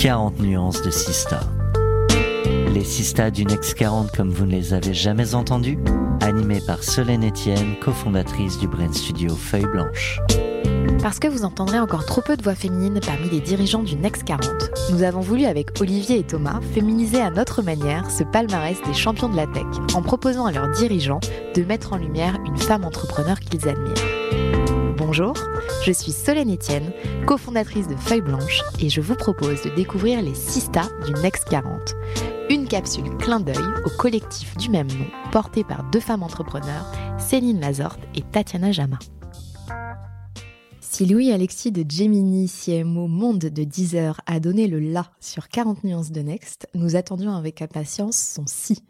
40 nuances de Sista. Les Sista du Next 40 comme vous ne les avez jamais entendus, animés par Solène Etienne, cofondatrice du Brain Studio Feuille Blanche. Parce que vous entendrez encore trop peu de voix féminines parmi les dirigeants du Next 40, nous avons voulu avec Olivier et Thomas féminiser à notre manière ce palmarès des champions de la tech en proposant à leurs dirigeants de mettre en lumière une femme entrepreneur qu'ils admirent. Bonjour, je suis Solène Etienne, cofondatrice de Feuille Blanche et je vous propose de découvrir les 6 stars du Next 40. Une capsule clin d'œil au collectif du même nom porté par deux femmes entrepreneurs, Céline Lazorte et Tatiana Jama. Si Louis-Alexis de Gemini, CMO Monde de Deezer, a donné le la sur 40 nuances de Next, nous attendions avec impatience son si.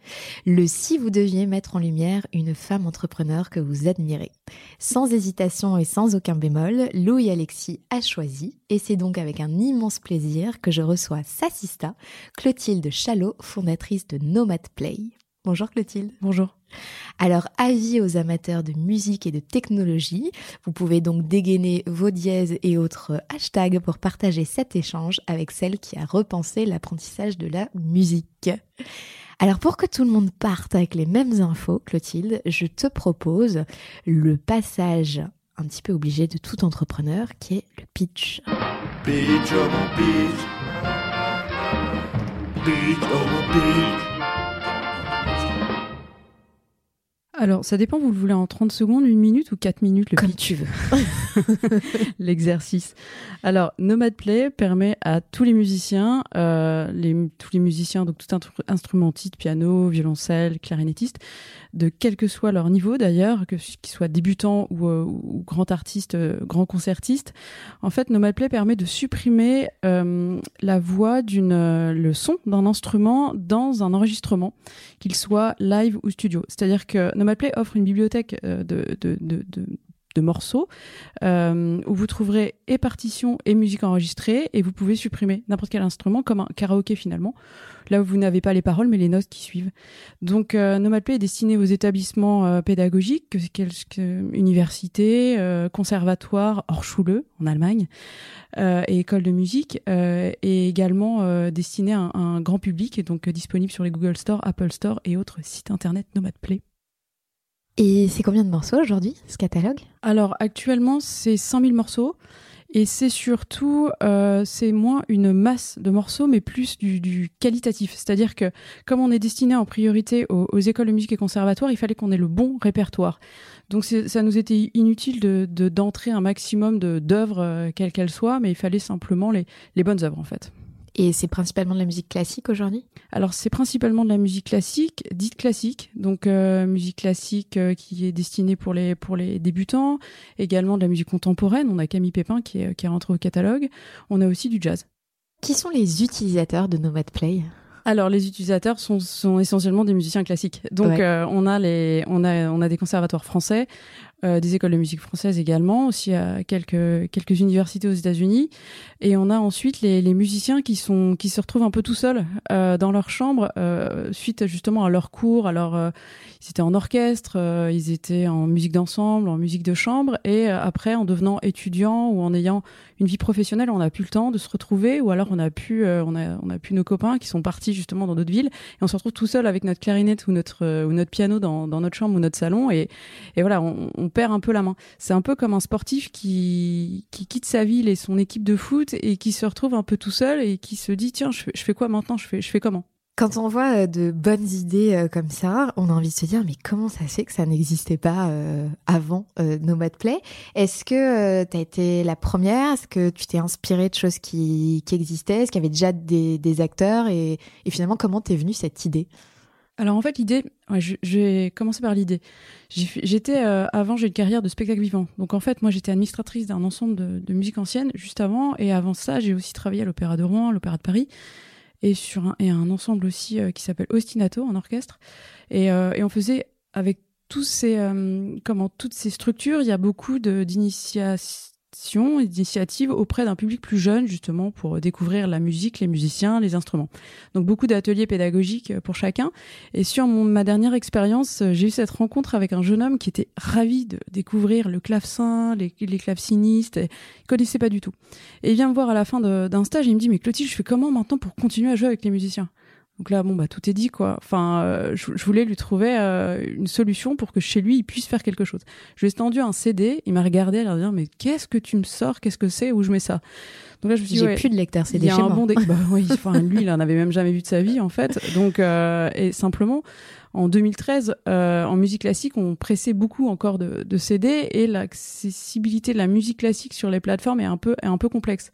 Le si vous deviez mettre en lumière une femme entrepreneur que vous admirez. Sans hésitation et sans aucun bémol, Louis-Alexis a choisi, et c'est donc avec un immense plaisir que je reçois sa sista, Clotilde Chalot, fondatrice de Nomad Play. Bonjour Clotilde. Bonjour. Alors, avis aux amateurs de musique et de technologie, vous pouvez donc dégainer vos dièses et autres hashtags pour partager cet échange avec celle qui a repensé l'apprentissage de la musique. Alors pour que tout le monde parte avec les mêmes infos, Clotilde, je te propose le passage un petit peu obligé de tout entrepreneur qui est le pitch. Pitch, oh oh. Alors, ça dépend, vous le voulez en 30 secondes, une minute ou 4 minutes le Comme tu veux. L'exercice. Alors, Nomad Play permet à tous les musiciens, euh, les, tous les musiciens, donc tout instrumentiste, piano, violoncelle, clarinettiste, de quel que soit leur niveau d'ailleurs, que qu'ils soient débutants ou, euh, ou grand artiste, euh, grand concertiste, en fait, Nomad Play permet de supprimer euh, la voix d'une, le son d'un instrument dans un enregistrement, qu'il soit live ou studio. C'est-à-dire que Nomad Play offre une bibliothèque de, de de morceaux euh, où vous trouverez et partitions et musique enregistrée et vous pouvez supprimer n'importe quel instrument comme un karaoké finalement là où vous n'avez pas les paroles mais les notes qui suivent. Donc euh, Nomad Play est destiné aux établissements euh, pédagogiques que, que, universités euh, conservatoires Hochschule en Allemagne et écoles de musique et également destiné à un, un, grand public et donc disponible sur les Google Store Apple Store et autres sites internet Nomad Play et c'est combien de morceaux aujourd'hui, ce catalogue? Alors actuellement, c'est 100 000 morceaux. Et c'est surtout, euh, c'est moins une masse de morceaux, mais plus du, qualitatif. C'est-à-dire que comme on est destiné en priorité aux, écoles de musique et conservatoires, il fallait qu'on ait le bon répertoire. Donc ça nous était inutile de d'entrer un maximum d'œuvres, euh, quelles qu'elles soient, mais il fallait simplement les, les bonnes œuvres en fait. Et c'est principalement de la musique classique aujourd'hui? Alors c'est principalement de la musique classique, dite classique, donc euh, musique classique euh, qui est destinée pour les pour les débutants, également de la musique contemporaine. On a Camille Pépin qui est qui est rentré au catalogue. On a aussi du jazz. Qui sont les utilisateurs de Nomad Play? Alors les utilisateurs sont, sont essentiellement des musiciens classiques. Donc ouais. euh, on a les on a on a des conservatoires français, euh, des écoles de musique françaises également, aussi à quelques quelques universités aux États-Unis, et on a ensuite les, les, musiciens qui sont qui se retrouvent un peu tout seuls euh, dans leur chambre euh, suite justement à leur cours, leur euh, ils étaient en orchestre, euh, ils étaient en musique d'ensemble, en musique de chambre, et après en devenant étudiant ou en ayant une vie professionnelle, on n'a plus le temps de se retrouver, ou alors on a pu on a on a pu nos copains qui sont partis justement dans d'autres villes, et on se retrouve tout seul avec notre clarinette ou notre ou notre piano dans, dans notre chambre ou notre salon, et et voilà on, on perd un peu la main. C'est un peu comme un sportif qui, qui quitte sa ville et son équipe de foot et qui se retrouve un peu tout seul et qui se dit tiens je fais, je fais quoi maintenant? Je fais, je fais comment? Quand on voit de bonnes idées comme ça, on a envie de se dire mais comment ça se fait que ça n'existait pas euh, avant euh, Nomad Play? Est-ce que euh, tu as été la première? Est-ce que tu t'es inspiré de choses qui, qui existaient? Est-ce qu'il y avait déjà des, des acteurs? Et, et finalement comment t'es venue cette idée? Alors en fait l'idée, ouais, j'ai commencé par l'idée. J'étais euh, avant j'ai une carrière de spectacle vivant, donc en fait moi j'étais administratrice d'un ensemble de, musique ancienne juste avant, et avant ça j'ai aussi travaillé à l'Opéra de Rouen, à l'Opéra de Paris, et sur un, ensemble aussi euh, qui s'appelle Ostinato en orchestre, et, euh, et on faisait avec tous ces comment toutes ces structures, il y a beaucoup d'initiations d'initiation, d'initiative auprès d'un public plus jeune, justement, pour découvrir la musique, les musiciens, les instruments. Donc beaucoup d'ateliers pédagogiques pour chacun. Et sur mon, ma dernière expérience, j'ai eu cette rencontre avec un jeune homme qui était ravi de découvrir le clavecin, les, les clavecinistes. Et il connaissait pas du tout. Et il vient me voir à la fin d'un stage et il me dit, mais Clotilde, je fais comment maintenant pour continuer à jouer avec les musiciens? Donc là, bon, bah, tout est dit, quoi. Enfin, euh, je, voulais lui trouver euh, une solution pour que chez lui, il puisse faire quelque chose. Je lui ai tendu un CD, il m'a regardé, à lui dire, mais qu'est-ce que tu me sors? Qu'est-ce que c'est? Où je mets ça? Donc là, je me suis dit, j'ai plus de lecteur CD il y a un bon bah, oui, enfin, lui, il en avait même jamais vu de sa vie, en fait. Donc, euh, et simplement, en 2013, en musique classique, on pressait beaucoup encore de, de CD et l'accessibilité de la musique classique sur les plateformes est un peu, est un peu complexe.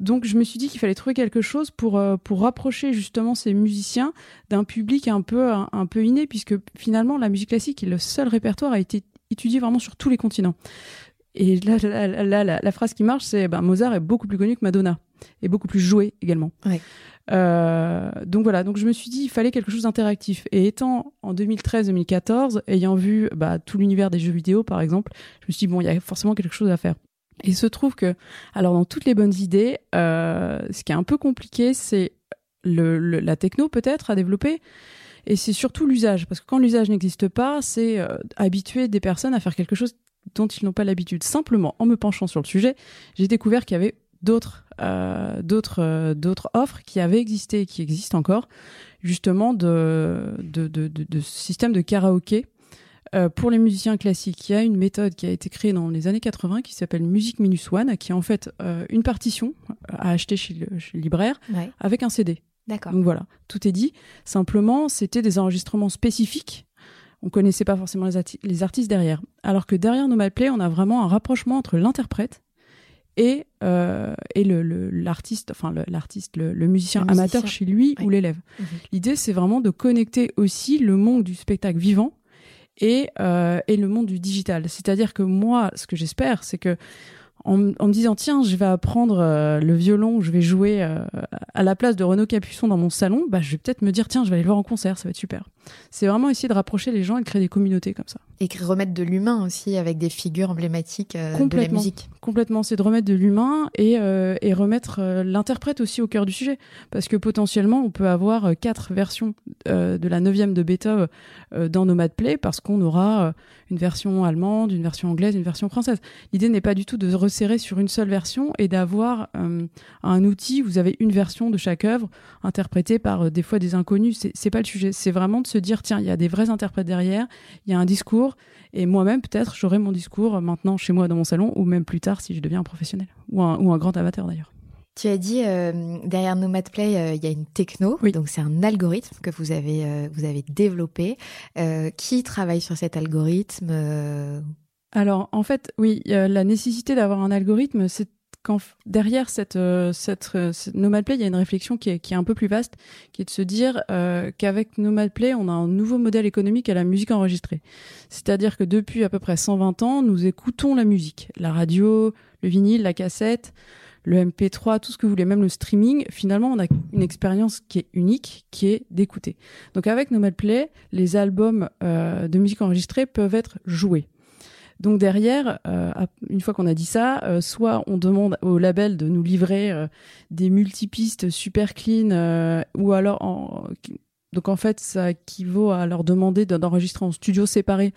Donc je me suis dit qu'il fallait trouver quelque chose pour euh, pour rapprocher justement ces musiciens d'un public un peu un, peu inné puisque finalement la musique classique est le seul répertoire à été étudié vraiment sur tous les continents. Et là, là, la, phrase qui marche, c'est ben, Mozart est beaucoup plus connu que Madonna et beaucoup plus joué également. Euh, donc voilà, donc je me suis dit il fallait quelque chose d'interactif. Et étant en 2013-2014, ayant vu bah, tout l'univers des jeux vidéo par exemple, je me suis dit bon, il y a forcément quelque chose à faire. Il se trouve que, alors dans toutes les bonnes idées, euh, ce qui est un peu compliqué, c'est la techno peut-être à développer. Et c'est surtout l'usage, parce que quand l'usage n'existe pas, c'est euh, habituer des personnes à faire quelque chose dont ils n'ont pas l'habitude. Simplement, en me penchant sur le sujet, j'ai découvert qu'il y avait d'autres euh, d'autres d'autres offres qui avaient existé et qui existent encore, justement de de, de, de, de systèmes de karaoké euh, pour les musiciens classiques, il y a une méthode qui a été créée dans les années 80 qui s'appelle Music Minus One, qui est en fait euh, une partition à acheter chez le, libraire avec un CD. D'accord. Donc voilà, tout est dit. Simplement, c'était des enregistrements spécifiques. On connaissait pas forcément les, artistes derrière. Alors que derrière Nomad Play, on a vraiment un rapprochement entre l'interprète et, euh, et l'artiste, le, enfin l'artiste, le, musicien amateur chez lui ou l'élève. Mhm. L'idée, c'est vraiment de connecter aussi le monde du spectacle vivant et, euh, et le monde du digital. C'est-à-dire que moi, ce que j'espère, c'est que en, me disant tiens, je vais apprendre euh, le violon, je vais jouer euh, à la place de Renaud Capuçon dans mon salon, bah, je vais peut-être me dire tiens, je vais aller le voir en concert, ça va être super. C'est vraiment essayer de rapprocher les gens et de créer des communautés comme ça. Et remettre de l'humain aussi avec des figures emblématiques de la musique. Complètement, c'est de remettre de l'humain et, et remettre l'interprète aussi au cœur du sujet. Parce que potentiellement, on peut avoir quatre versions de la neuvième de Beethoven dans Nomad Play parce qu'on aura une version allemande, une version anglaise, une version française. L'idée n'est pas du tout de resserrer sur une seule version et d'avoir euh, un outil où vous avez une version de chaque œuvre interprétée par euh, des fois des inconnus. C'est pas le sujet. C'est vraiment de se dire tiens, il y a des vrais interprètes derrière, il y a un discours et moi-même peut-être j'aurai mon discours maintenant chez moi dans mon salon ou même plus tard si je deviens un professionnel ou un, ou un grand amateur d'ailleurs. Tu as dit euh, derrière Nomad Play, euh, il y a une techno, donc c'est un algorithme que vous avez euh, vous avez développé. qui travaille sur cet algorithme Alors en fait, oui, la nécessité d'avoir un algorithme, c'est quand derrière cette, cette, Nomad Play, il y a une réflexion qui est, qui est un peu plus vaste, qui est de se dire qu'avec Nomad Play, on a un nouveau modèle économique à la musique enregistrée. C'est-à-dire que depuis à peu près 120 ans, nous écoutons la musique, la radio, le vinyle, la cassette le MP3, tout ce que vous voulez, même le streaming, finalement, on a une expérience qui est unique, qui est d'écouter. Donc avec Nomad Play, les albums euh, de musique enregistrée peuvent être joués. Donc derrière, euh, une fois qu'on a dit ça, euh, soit on demande au label de nous livrer des multipistes super clean, ou alors en, donc en fait, ça équivaut à leur demander d'enregistrer en studio séparé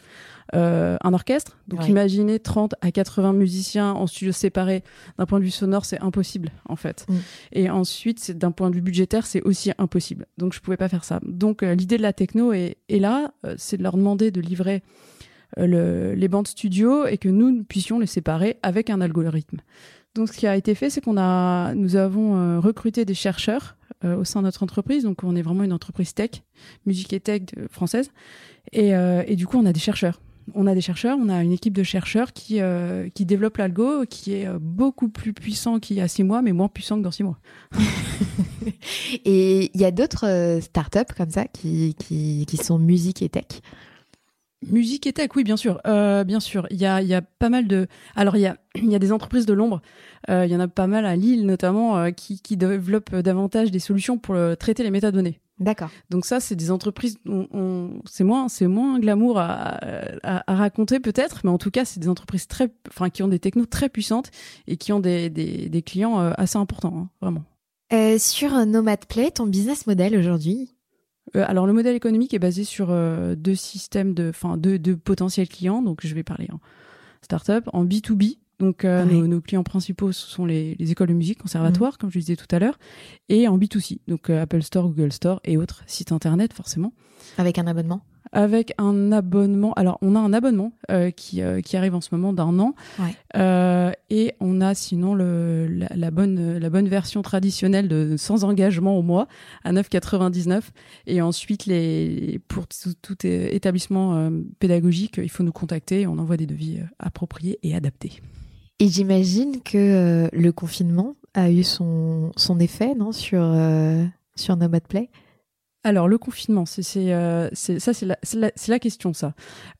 euh, un orchestre. Donc imaginez 30 à 80 musiciens en studio séparé. D'un point de vue sonore, c'est impossible en fait. Mm. Et ensuite, d'un point de vue budgétaire, c'est aussi impossible. Donc je pouvais pas faire ça. Donc euh, l'idée de la techno est, est là, euh, c'est de leur demander de livrer le, les bandes studio et que nous puissions les séparer avec un algorithme. Donc, ce qui a été fait, c'est qu'on a, nous avons recruté des chercheurs au sein de notre entreprise. Donc, on est vraiment une entreprise tech, musique et tech française. Et, et, du coup, on a des chercheurs on a des chercheurs, on a une équipe de chercheurs qui, euh, qui développe l'algo, qui est euh, beaucoup plus puissant qu'il y a six mois, mais moins puissant que dans six mois. et il y a d'autres euh, startups comme ça qui, qui, qui, sont musique et tech? Musique et tech, oui, bien sûr, bien sûr. Il y a, il y a pas mal de. Alors il y a, il y a des entreprises de l'ombre. il y en a pas mal à Lille notamment qui, qui développent davantage des solutions pour traiter les métadonnées. D'accord. Donc ça, c'est des entreprises, c'est moins, c'est moins glamour à, raconter peut-être, mais en tout cas, c'est des entreprises très, enfin, qui ont des technos très puissantes et qui ont des, des, clients euh, assez importants, hein, vraiment. Euh, sur Nomad Play, ton business model aujourd'hui euh, alors le modèle économique est basé sur deux systèmes de, enfin deux, deux, potentiels clients. Donc je vais parler en startup, en B2B, donc, euh, nos, clients principaux, ce sont les, écoles de musique, conservatoires, mhm. comme je disais tout à l'heure, et en B2C, donc euh, Apple Store, Google Store et autres sites internet, forcément. Avec un abonnement avec un abonnement. Alors, on a un abonnement euh, qui, qui arrive en ce moment d'un an. et on a sinon le, la, bonne, la bonne version traditionnelle de sans engagement au mois à 9,99. Et ensuite, les, pour tout, établissement pédagogique, il faut nous contacter. On envoie des devis appropriés et adaptés. Et j'imagine que euh, le confinement a eu son, son effet non, sur, euh, sur Nomad Play? Alors le confinement, c'est euh, la, question ça.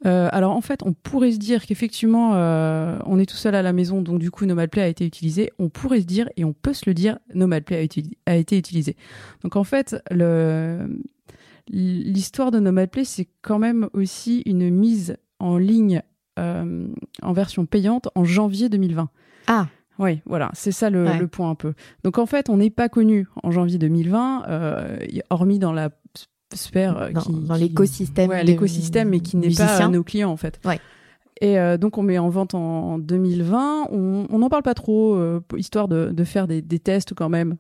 Euh, alors en fait, on pourrait se dire qu'effectivement, euh, on est tout seul à la maison, donc du coup Nomad Play a été utilisé. On pourrait se dire et on peut se le dire, Nomad Play a, été, utilisé. Donc en fait, l'histoire de Nomad Play, c'est quand même aussi une mise en ligne en version payante en janvier 2020. Ah oui, voilà, c'est ça le, point un peu. Donc en fait, on n'est pas connu en janvier 2020, euh, hormis dans la sphère euh, dans, l'écosystème, l'écosystème, mais qui n'est pas nos clients en fait. Ouais. Et donc on met en vente en, 2020. On n'en parle pas trop, histoire de, de faire des, des, tests quand même.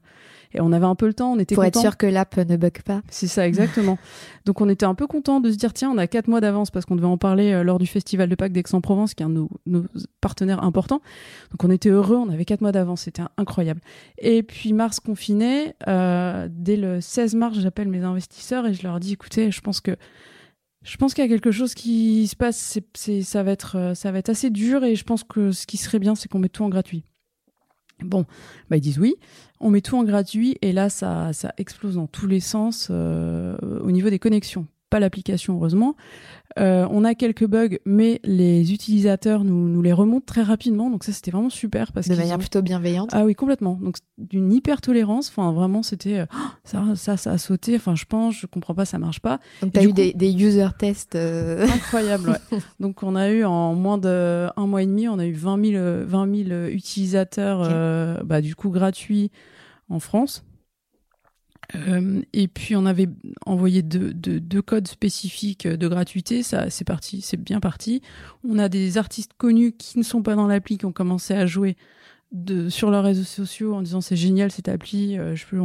Et on avait un peu le temps, on était Pour être sûr que l'app ne bug pas. C'est ça, exactement. Donc on était un peu content de se dire, tiens, on a quatre mois d'avance parce qu'on devait en parler euh, lors du Festival de Pâques d'Aix-en-Provence, qui est un de nos, partenaires importants. Donc on était heureux, on avait quatre mois d'avance, c'était incroyable. Et puis mars confiné, euh, dès le 16 mars, j'appelle mes investisseurs et je leur dis, écoutez, je pense que je pense qu'il y a quelque chose qui se passe, c'est, ça, va être, euh, ça va être assez dur et je pense que ce qui serait bien, c'est qu'on mette tout en gratuit. Bon, bah ils disent oui, on met tout en gratuit et là ça, ça explose dans tous les sens euh, au niveau des connexions. Pas l'application heureusement, euh, on a quelques bugs, mais les utilisateurs nous, nous les remontent très rapidement. Donc ça, c'était vraiment super. Parce de manière plutôt bienveillante. Ah oui, complètement. Donc d'une hyper tolérance. Enfin, vraiment, c'était euh, ça, ça, ça a sauté. Enfin, je pense, je comprends pas, ça marche pas. Donc t'as eu des, des, user tests euh... incroyables. Ouais. Donc on a eu en moins de un mois et demi, on a eu 20 000, 20 000 utilisateurs, euh, bah, du coup gratuits en France. Euh, et puis on avait envoyé deux, deux, codes spécifiques de gratuité, ça c'est parti, c'est bien parti. On a des artistes connus qui ne sont pas dans l'appli qui ont commencé à jouer de, sur leurs réseaux sociaux en disant c'est génial cette appli, euh, je peux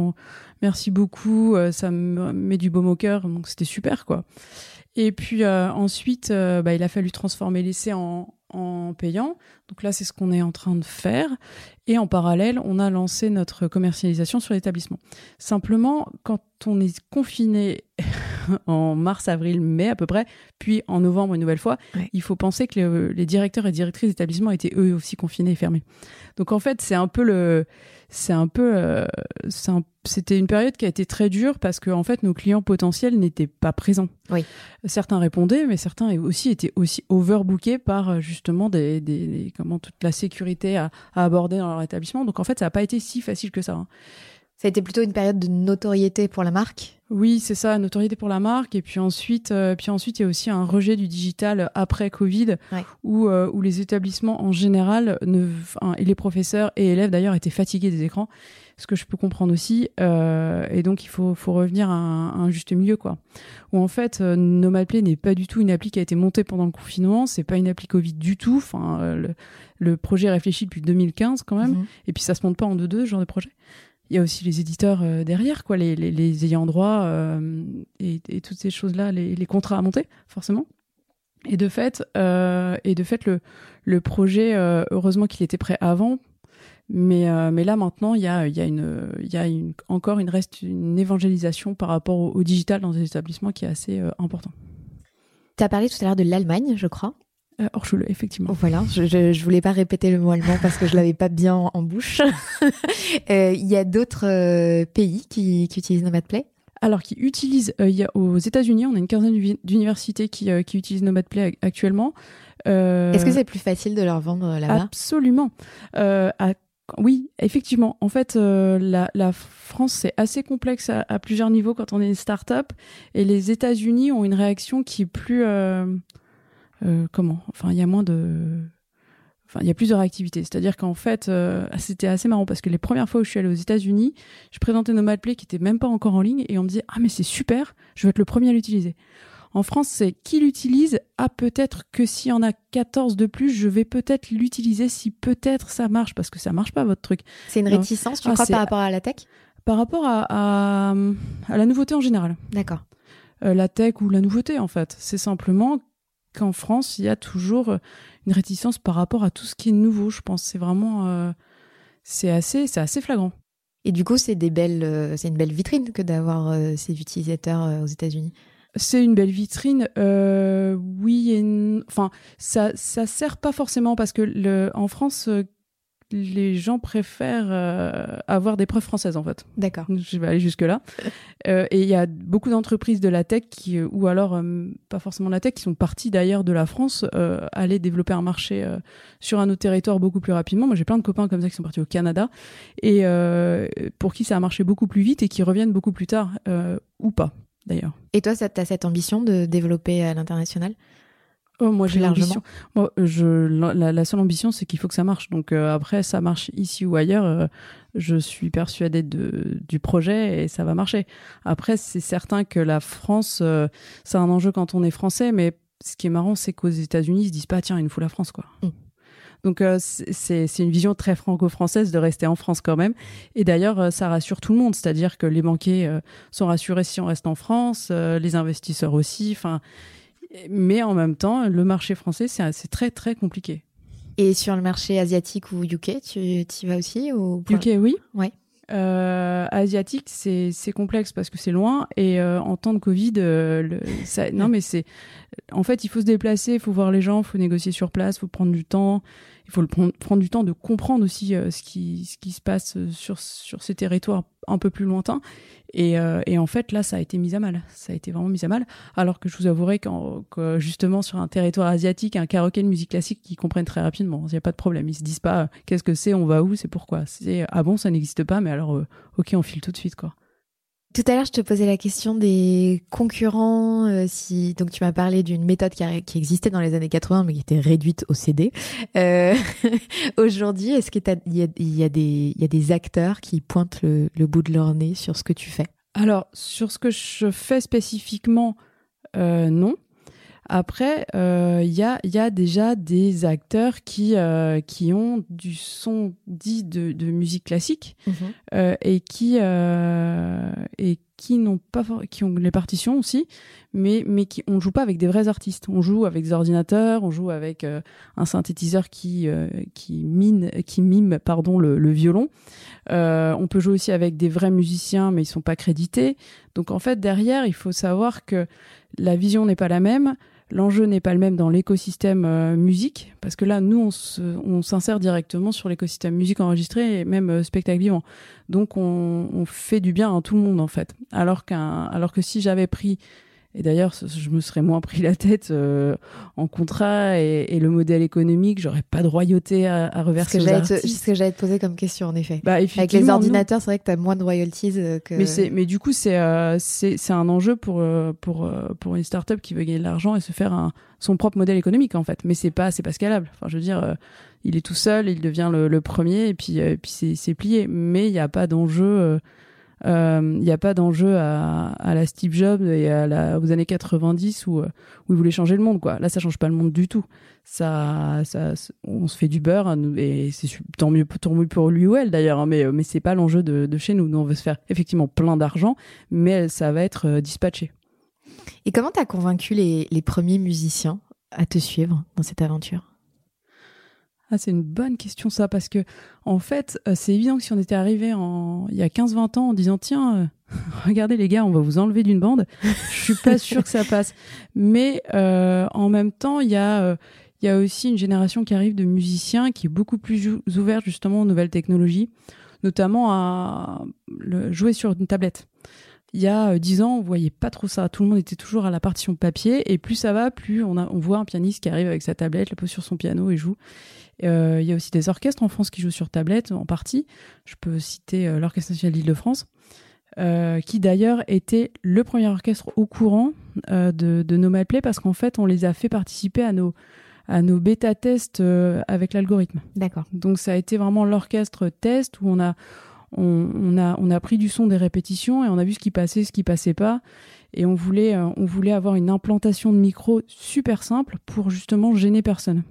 merci beaucoup, euh, ça me met du baume au cœur, donc c'était super quoi. Et puis ensuite, bah, il a fallu transformer l'essai en, en payant. Donc là, c'est ce qu'on est en train de faire. Et en parallèle, on a lancé notre commercialisation sur l'établissement. Simplement, quand on est confiné en mars, avril, mai à peu près, puis en novembre une nouvelle fois, il faut penser que les, directeurs et directrices d'établissement étaient eux aussi confinés et fermés. Donc en fait, c'est un peu le, c'est un peu, euh, c'était une période qui a été très dure parce que en fait nos clients potentiels n'étaient pas présents. Oui. Certains répondaient, mais certains aussi étaient aussi overbookés par euh, justement des, des, comment toute la sécurité à, à, aborder dans leur établissement. Donc en fait, ça n'a pas été si facile que ça. Hein. Ça a été plutôt une période de notoriété pour la marque Oui, c'est ça, notoriété pour la marque. Et puis ensuite, euh, puis ensuite, il y a aussi un rejet du digital après Covid, où, euh, où les établissements en général, ne, et les professeurs et élèves d'ailleurs, étaient fatigués des écrans, ce que je peux comprendre aussi. Euh, et donc, il faut, faut revenir à un, juste milieu, quoi. Où en fait, Nomad Play n'est pas du tout une appli qui a été montée pendant le confinement, c'est pas une appli Covid du tout. Enfin, le, le projet réfléchit depuis 2015 quand même. Mhm. Et puis, ça se monte pas en deux-deux, ce genre de projet il y a aussi les éditeurs euh, derrière, quoi, les, ayants droit euh, et, toutes ces choses-là, les, contrats à monter, forcément. Et de fait, euh, et de fait le, le projet, heureusement qu'il était prêt avant, mais, mais là maintenant, il y a, y a, une, y a une, encore une, reste une évangélisation par rapport au, au digital dans les établissements qui est assez important. Tu as parlé tout à l'heure de l'Allemagne, je crois. Euh, Orschule, effectivement. Voilà, je, je, voulais pas répéter le mot allemand parce que je l'avais pas bien en bouche. Euh, il y a d'autres euh, pays qui, qui utilisent Nomad Play? Alors, qui utilisent, il y a, aux États-Unis, on a une quinzaine d'universités qui, qui utilisent Nomad Play actuellement. Est-ce que c'est plus facile de leur vendre là-bas? Absolument. à oui, effectivement. En fait, euh, la, France, c'est assez complexe à, plusieurs niveaux quand on est une start-up. Et les États-Unis ont une réaction qui est plus. Euh, euh, comment? Enfin, il y a moins de. Enfin, il y a plusieurs activités. C'est-à-dire qu'en fait, c'était assez marrant parce que les premières fois où je suis allée aux États-Unis, je présentais nos Play qui n'étaient même pas encore en ligne et on me disait Ah, mais c'est super, je vais être le premier à l'utiliser. En France, c'est qui l'utilise? Ah, peut-être que s'il y en a 14 de plus, je vais peut-être l'utiliser si peut-être ça marche, parce que ça marche pas votre truc. C'est une réticence, tu ah, crois, par rapport à la tech? Par rapport à, à, la nouveauté en général. D'accord. Euh, la tech ou la nouveauté, en fait. C'est simplement qu'en France, il y a toujours une réticence par rapport à tout ce qui est nouveau, je pense. C'est vraiment. Euh, c'est assez, c'est assez flagrant. Et du coup, c'est des belles, euh, c'est une belle vitrine que d'avoir ces utilisateurs aux États-Unis. C'est une belle vitrine, euh, oui et enfin ça ça sert pas forcément parce que le en France euh, les gens préfèrent euh, avoir des preuves françaises en fait. D'accord. Je vais aller jusque là. et il y a beaucoup d'entreprises de la tech qui, ou alors pas forcément la tech qui sont parties d'ailleurs de la France aller développer un marché sur un autre territoire beaucoup plus rapidement. Moi j'ai plein de copains comme ça qui sont partis au Canada et pour qui ça a marché beaucoup plus vite et qui reviennent beaucoup plus tard ou pas d'ailleurs. Et toi, tu as cette ambition de développer à l'international? Oh, moi, j'ai l'ambition. Moi, je, la, seule ambition, c'est qu'il faut que ça marche. Donc euh, après, ça marche ici ou ailleurs. Euh, je suis persuadée de, du projet et ça va marcher. Après, c'est certain que la France, euh, c'est un enjeu quand on est français, mais ce qui est marrant, c'est qu'aux États-Unis, ils se disent pas, tiens, il nous faut la France, quoi. Mm. Donc euh, c'est une vision très franco-française de rester en France quand même. Et d'ailleurs, euh, ça rassure tout le monde, c'est-à-dire que les banquiers euh, sont rassurés si on reste en France, les investisseurs aussi. Enfin, mais en même temps, le marché français, c'est très très compliqué. Et sur le marché asiatique ou UK, tu y vas aussi ou UK, oui. Ouais. Euh, asiatique, c'est complexe parce que c'est loin et en temps de Covid, le, ça, non mais c'est en fait il faut se déplacer, il faut voir les gens, il faut négocier sur place, il faut prendre du temps il faut prendre, prendre, du temps de comprendre aussi euh, ce, qui, ce qui se passe euh, sur, sur ces territoires un peu plus lointains. Et, euh, et, en fait, là, ça a été mis à mal. Ça a été vraiment mis à mal. Alors que je vous avouerai que justement, sur un territoire asiatique, un karaoké de musique classique, ils comprennent très rapidement. Il n'y a pas de problème. Ils se disent pas qu'est-ce que c'est, on va où, c'est pourquoi. C'est ah bon, ça n'existe pas, mais alors, ok, on file tout de suite, quoi. Tout à l'heure, je te posais la question des concurrents. Euh, si donc tu m'as parlé d'une méthode qui, existait dans les années 80, mais qui était réduite au CD. Euh, Aujourd'hui, est-ce qu'il y, a des acteurs qui pointent le, bout de leur nez sur ce que tu fais? Alors sur ce que je fais spécifiquement, euh, non. Après, il euh, y, a, y, a, déjà des acteurs qui, euh, qui ont du son dit de, de musique classique mhm. euh, et qui, et qui n'ont pas qui ont les partitions aussi, mais mais qui on joue pas avec des vrais artistes. On joue avec des ordinateurs, on joue avec un synthétiseur qui qui mine qui mime pardon le, le violon. on peut jouer aussi avec des vrais musiciens, mais ils sont pas crédités. Donc en fait derrière, il faut savoir que la vision n'est pas la même l'enjeu n'est pas le même dans l'écosystème euh, musique, parce que là, nous, on s'insère directement sur l'écosystème musique enregistrée et même euh, spectacle vivant. Donc, on, fait du bien à tout le monde, en fait. Alors, alors que si j'avais pris et d'ailleurs, je me serais moins pris la tête euh, en contrat et, le modèle économique, j'aurais pas de royauté à, reverser aux artistes. C'est ce que j'allais te poser comme question, en effet. Bah, Avec les ordinateurs, c'est vrai que tu as moins de royalties euh, que... Mais, c'est, mais du coup, c'est, euh, c'est, c'est un enjeu pour, pour, pour une start-up qui veut gagner de l'argent et se faire un, son propre modèle économique, en fait. Mais c'est pas, c'est pas scalable. Enfin, je veux dire, il est tout seul, il devient le, le premier et puis, et puis c'est, c'est plié. Mais il n'y a pas d'enjeu il euh, n'y a pas d'enjeu à, la Steve Jobs et à la, aux années 90 où, où il voulait changer le monde. Quoi. Là, ça change pas le monde du tout. Ça, ça, on se fait du beurre hein, et c'est tant mieux, tant mieux pour lui ou elle d'ailleurs. Hein, mais, mais c'est pas l'enjeu de, de, chez nous. Nous, on veut se faire effectivement plein d'argent, mais ça va être euh, dispatché. Et comment t'as convaincu les, les premiers musiciens à te suivre dans cette aventure? Ah, c'est une bonne question ça parce que en fait, euh, c'est évident que si on était arrivé en il y a 15-20 ans en disant tiens, euh, regardez les gars, on va vous enlever d'une bande, je suis pas sûr que ça passe. Mais euh, en même temps, il y a il y a aussi une génération qui arrive de musiciens qui est beaucoup plus ouverte justement aux nouvelles technologies, notamment à jouer sur une tablette. Il y a dix ans, on voyait pas trop ça. Tout le monde était toujours à la partition papier. Et plus ça va, plus on, a, on voit un pianiste qui arrive avec sa tablette, le pose sur son piano et joue. Il y a aussi des orchestres en France qui jouent sur tablette, en partie. Je peux citer l'Orchestre national d'Île-de-France. qui d'ailleurs était le premier orchestre au courant de, de Nomad Play parce qu'en fait on les a fait participer à nos à nos bêta-tests euh, avec l'algorithme. D'accord. Donc ça a été vraiment l'orchestre test où on a, on, a, on a pris du son des répétitions et on a vu ce qui passait, ce qui passait pas. Et on voulait, euh, on voulait avoir une implantation de micro super simple pour justement gêner personne.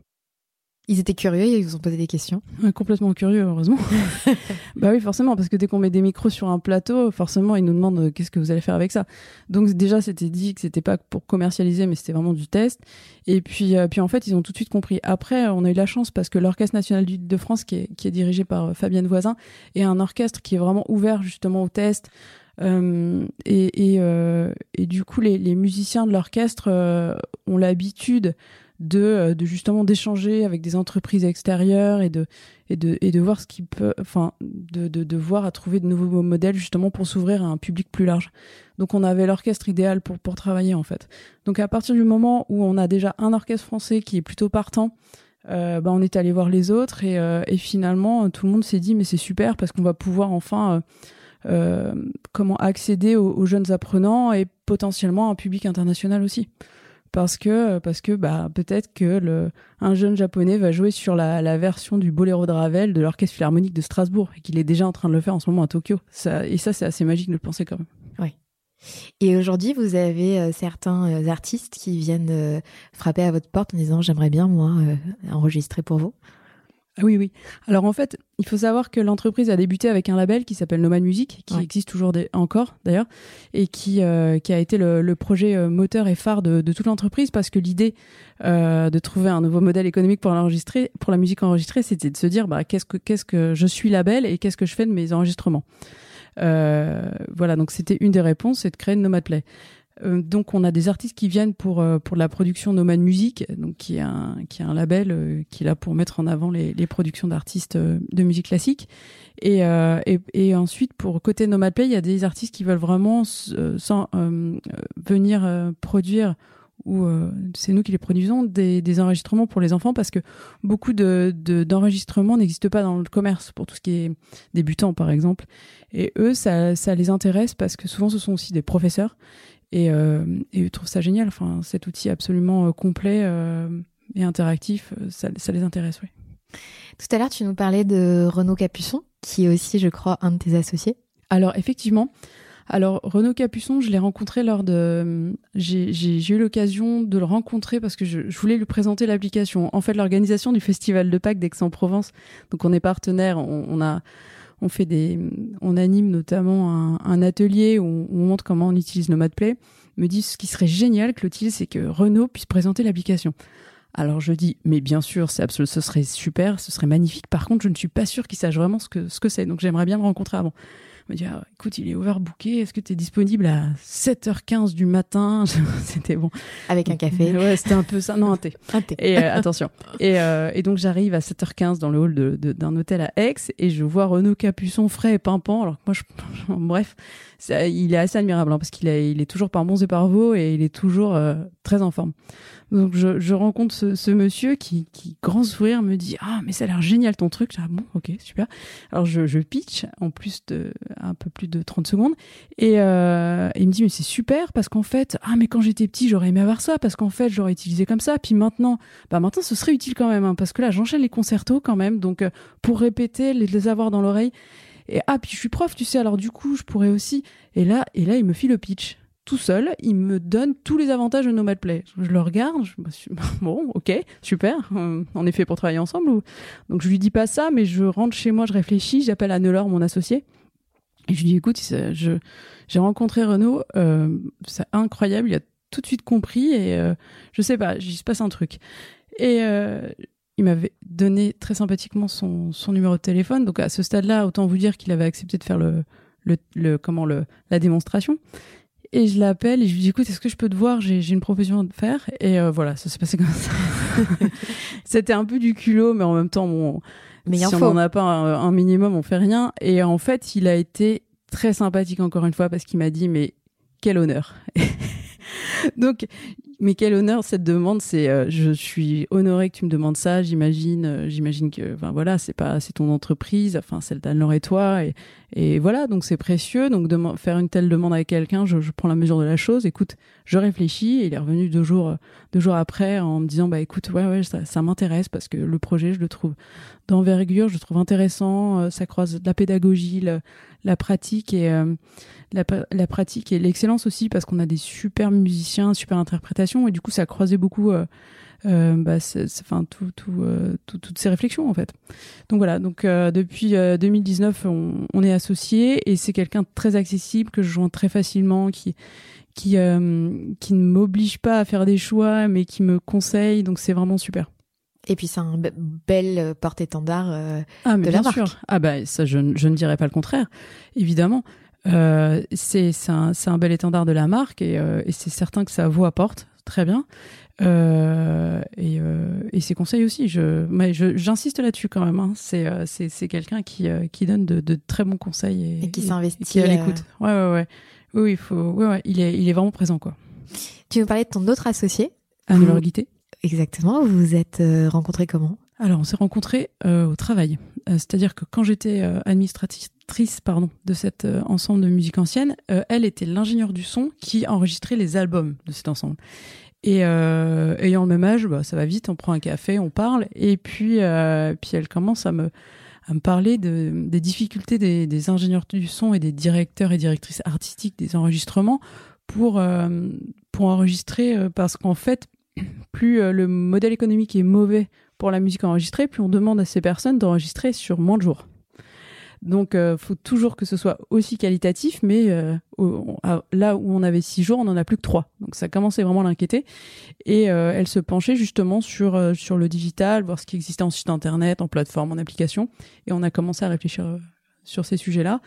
Ils étaient curieux, ils vous ont posé des questions. complètement curieux, heureusement. bah oui, forcément, parce que dès qu'on met des micros sur un plateau, forcément, ils nous demandent euh, qu'est-ce que vous allez faire avec ça. Donc déjà, c'était dit que c'était pas pour commercialiser, mais c'était vraiment du test. Et puis, euh, puis en fait, ils ont tout de suite compris. Après, on a eu la chance parce que l'Orchestre national de France, qui est, qui est dirigé par euh, Fabienne Voisin, est un orchestre qui est vraiment ouvert justement au test. Euh, et, et, et, du coup, les, les musiciens de l'orchestre ont l'habitude de, euh, de justement d'échanger avec des entreprises extérieures et de, et de, et de voir ce qui peut, enfin, de, de, de voir à trouver de nouveaux modèles justement pour s'ouvrir à un public plus large. Donc on avait l'orchestre idéal pour, pour travailler en fait. Donc à partir du moment où on a déjà un orchestre français qui est plutôt partant, euh, bah, on est allé voir les autres et, euh, et finalement tout le monde s'est dit mais c'est super parce qu'on va pouvoir enfin euh, comment accéder aux, aux, jeunes apprenants et potentiellement un public international aussi parce que parce que bah peut-être que un jeune japonais va jouer sur la, version du boléro de Ravel de l'orchestre philharmonique de Strasbourg et qu'il est déjà en train de le faire en ce moment à Tokyo. Et ça c'est assez magique de le penser quand même. Oui. Et aujourd'hui, vous avez euh, certains euh, artistes qui viennent euh, frapper à votre porte en disant j'aimerais bien moi enregistrer pour vous. Ah oui, oui. Alors en fait, il faut savoir que l'entreprise a débuté avec un label qui s'appelle Nomad Music, qui existe toujours encore d'ailleurs, et qui, euh, qui a été le, projet euh, moteur et phare de, toute l'entreprise parce que l'idée euh, de trouver un nouveau modèle économique pour l'enregistrer, pour la musique enregistrée, c'était de se dire bah, qu'est-ce que qu'est-ce que je suis label et qu'est-ce que je fais de mes enregistrements? voilà, donc c'était une des réponses, c'est de créer Nomad Play. Euh, donc on a des artistes qui viennent pour euh, pour la production Nomad Music, donc qui est un qui est un label euh, qui est là pour mettre en avant les, les productions d'artistes de musique classique. Et, et, et ensuite pour côté Nomad Play, il y a des artistes qui veulent vraiment sans venir produire ou c'est nous qui les produisons des, des, enregistrements pour les enfants parce que beaucoup de d'enregistrements n'existent pas dans le commerce pour tout ce qui est débutant par exemple et eux ça ça les intéresse parce que souvent ce sont aussi des professeurs et, euh, et ils trouvent ça génial. Enfin, cet outil absolument euh, complet euh, et interactif, ça, ça, les intéresse, oui. Tout à l'heure, tu nous parlais de Renaud Capuçon, qui est aussi, je crois, un de tes associés. Alors, effectivement. Alors, Renaud Capuçon, je l'ai rencontré lors de. J'ai eu l'occasion de le rencontrer parce que je, je voulais lui présenter l'application. En fait, l'organisation du Festival de Pâques d'Aix-en-Provence. Donc, on est partenaire. On, on a on fait des, on anime notamment un, atelier où on, montre comment on utilise Nomadplay. Me dit ce qui serait génial, Clotilde, c'est que Renault puisse présenter l'application. Alors je dis, mais bien sûr, c'est ce serait super, ce serait magnifique. Par contre, je ne suis pas sûre qu'il sache vraiment ce que ce que c'est. Donc j'aimerais bien le rencontrer avant me dit ah, écoute, il est overbooké, est-ce que tu es disponible à 7h15 du matin C'était bon. Avec un café Ouais, c'était un peu ça. Non, un thé. un thé. Et euh, attention. Et, euh, et, donc j'arrive à 7h15 dans le hall d'un de, d'un hôtel à Aix et je vois Renaud Capuçon frais et pimpant. Alors que moi, je, bref, ça, il est assez admirable hein, parce qu'il est, il est toujours par bons et par et il est toujours euh, très en forme. Donc je, je rencontre ce, ce, monsieur qui, qui, grand sourire, me dit ah mais ça a l'air génial ton truc. Ah bon ok super. Alors je, je pitch en plus de un peu plus de 30 secondes. Et, euh, il me dit mais c'est super parce qu'en fait ah mais quand j'étais petit j'aurais aimé avoir ça parce qu'en fait j'aurais utilisé comme ça. Puis maintenant bah maintenant ce serait utile quand même hein, parce que là j'enchaîne les concertos quand même. Donc euh, pour répéter les, les avoir dans l'oreille. Et ah puis je suis prof tu sais alors du coup je pourrais aussi. Et là et là il me file le pitch tout seul, il me donne tous les avantages de Nomad Play. Je le regarde, je me suis bon, ok, super, euh, en effet pour travailler ensemble. Donc je lui dis pas ça, mais je rentre chez moi, je réfléchis, j'appelle Anne-Laure, mon associé, et je lui dis écoute, j'ai rencontré Renaud, euh, c'est incroyable, il a tout de suite compris et euh, je sais pas, il se passe un truc. Et euh, il m'avait donné très sympathiquement son, numéro de téléphone. Donc à ce stade-là, autant vous dire qu'il avait accepté de faire le, comment la démonstration. Et je l'appelle et je lui dis écoute, est-ce que je peux te voir? J'ai une profession à faire. Et euh, voilà, ça s'est passé comme ça. C'était un peu du culot, mais en même temps, bon, mais si on n'en a pas un, minimum, on fait rien. Et en fait, il a été très sympathique encore une fois parce qu'il m'a dit mais quel honneur. Donc, mais quel honneur cette demande. C'est, euh, je suis honorée que tu me demandes ça. J'imagine, euh, j'imagine que, enfin voilà, c'est pas, c'est ton entreprise, enfin celle d'Anne-Laure et toi, et, voilà, donc c'est précieux. Donc de faire une telle demande à quelqu'un, je, prends la mesure de la chose. Écoute, je réfléchis. Et il est revenu deux jours, deux jours après en me disant, bah écoute, ouais, ouais, ça, ça m'intéresse parce que le projet, je le trouve d'envergure, je trouve intéressant. Euh, ça croise la pédagogie, la pratique et la, la, pratique et l'excellence aussi parce qu'on a des super musiciens, super interprétations et du coup ça a croisé beaucoup euh, euh, bah, enfin tout, euh, tout, toutes ces réflexions en fait. Donc voilà, donc euh, depuis 2019 on, on, est associés et c'est quelqu'un très accessible que je joins très facilement qui qui qui ne m'oblige pas à faire des choix mais qui me conseille donc c'est vraiment super. Et puis c'est un bel porte-étendard ah, mais de bien la sûr. marque. Ah bah ça je, je ne dirais pas le contraire, évidemment. Euh, c'est un, un, bel étendard de la marque et, euh, et c'est certain que ça vous apporte très bien. Euh, et, euh, et, ses conseils aussi. Je, j'insiste là-dessus quand même. Hein. C'est euh, quelqu'un qui, qui donne de, de, très bons conseils et, et qui s'investit. Qui est à l'écoute. Ouais, ouais, ouais. Oui, il faut. Ouais, ouais. Il est, il est vraiment présent, quoi. Tu nous parlais de ton autre associé? Anne-Laure Guité. Exactement. Vous vous êtes rencontrés comment? Alors, on s'est rencontrés au travail. C'est-à-dire que quand j'étais administratrice pardon, de cet euh, ensemble de musique ancienne, euh, elle était l'ingénieure du son qui enregistrait les albums de cet ensemble. Et euh, ayant le même âge, bah, ça va vite, on prend un café, on parle, et puis, puis elle commence à me, à me parler de, des difficultés des, des, ingénieurs du son et des directeurs et directrices artistiques des enregistrements pour, pour enregistrer, parce qu'en fait, plus le modèle économique est mauvais pour la musique enregistrée, plus on demande à ces personnes d'enregistrer sur moins de jours. Donc, euh, faut toujours que ce soit aussi qualitatif, mais euh, là où on avait six jours, on en a plus que trois. Donc, ça commençait vraiment à l'inquiéter. Et euh, elle se penchait justement sur euh, sur le digital, voir ce qui existait en site internet, en plateforme, en application. Et on a commencé à réfléchir euh, sur ces sujets-là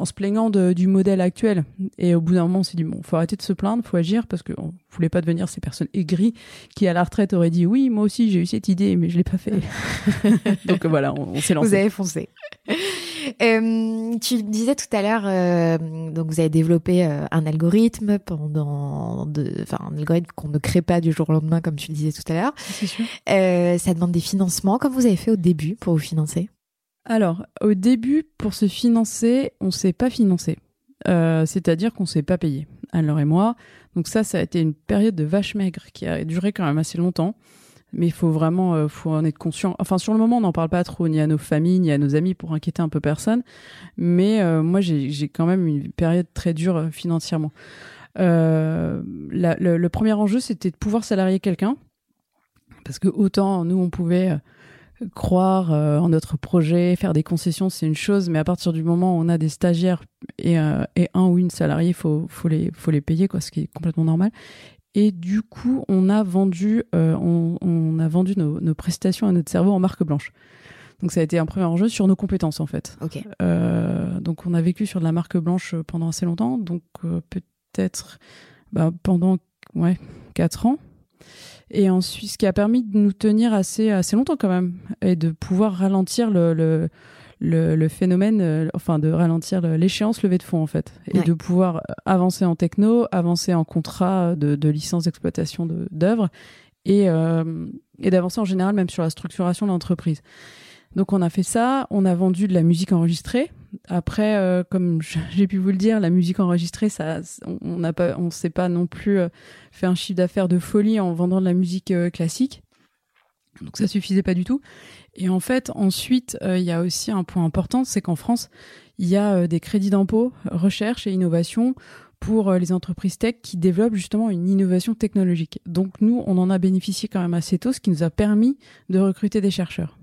en se plaignant de, du modèle actuel. Et au bout d'un moment, on s'est dit, bon, faut arrêter de se plaindre, faut agir, parce qu'on voulait pas devenir ces personnes aigries qui, à la retraite, auraient dit, oui, moi aussi, j'ai eu cette idée, mais je l'ai pas fait. Donc voilà, on, on s'est lancé. Vous avez foncé. Euh, tu disais tout à l'heure, euh, donc vous avez développé euh, un algorithme pendant, enfin un algorithme qu'on ne crée pas du jour au lendemain, comme tu le disais tout à l'heure. Ça demande des financements. Comme vous avez fait au début pour vous financer? Alors, au début, pour se financer, on s'est pas financé. Euh, c'est-à-dire qu'on s'est pas payé, Alors et moi. Donc ça, ça a été une période de vache maigre qui a duré quand même assez longtemps mais il faut vraiment euh, en être conscient. Enfin, sur le moment, on n'en parle pas trop, ni à nos familles, ni à nos amis, pour inquiéter un peu personne. Mais euh, moi, j'ai quand même une période très dure financièrement. Le, le, premier enjeu, c'était de pouvoir salarier quelqu'un. Parce que autant nous, on pouvait croire en notre projet, faire des concessions, c'est une chose, mais à partir du moment où on a des stagiaires et, et un ou une salariée, faut, faut, les, faut les payer, quoi, ce qui est complètement normal. Et du coup, on a vendu, euh, on, on, a vendu nos, nos, prestations à notre cerveau en marque blanche. Donc ça a été un premier enjeu sur nos compétences en fait. Okay. Euh, donc on a vécu sur de la marque blanche pendant assez longtemps, donc euh, peut-être bah, pendant ouais quatre ans. Et ensuite, ce qui a permis de nous tenir assez assez longtemps quand même et de pouvoir ralentir le, le le, le phénomène, euh, enfin de ralentir l'échéance levée de fonds en fait, et Ouais. de pouvoir avancer en techno, avancer en contrat de, de licence d'exploitation de- d'œuvres, et, euh, et d'avancer en général même sur la structuration de l'entreprise. Donc on a fait ça, on a vendu de la musique enregistrée. Après, euh, comme j'ai pu vous le dire, la musique enregistrée, ça, on- n'a pas, on s'est pas non plus euh, fait un chiffre d'affaires de folie en vendant de la musique euh, classique. Donc ça suffisait pas du tout. Et en fait, ensuite, il y a aussi un point important, c'est qu'en France, il y a des crédits d'impôt, recherche et innovation pour les entreprises tech qui développent justement une innovation technologique. Donc nous, on en a bénéficié quand même assez tôt, ce qui nous a permis de recruter des chercheurs.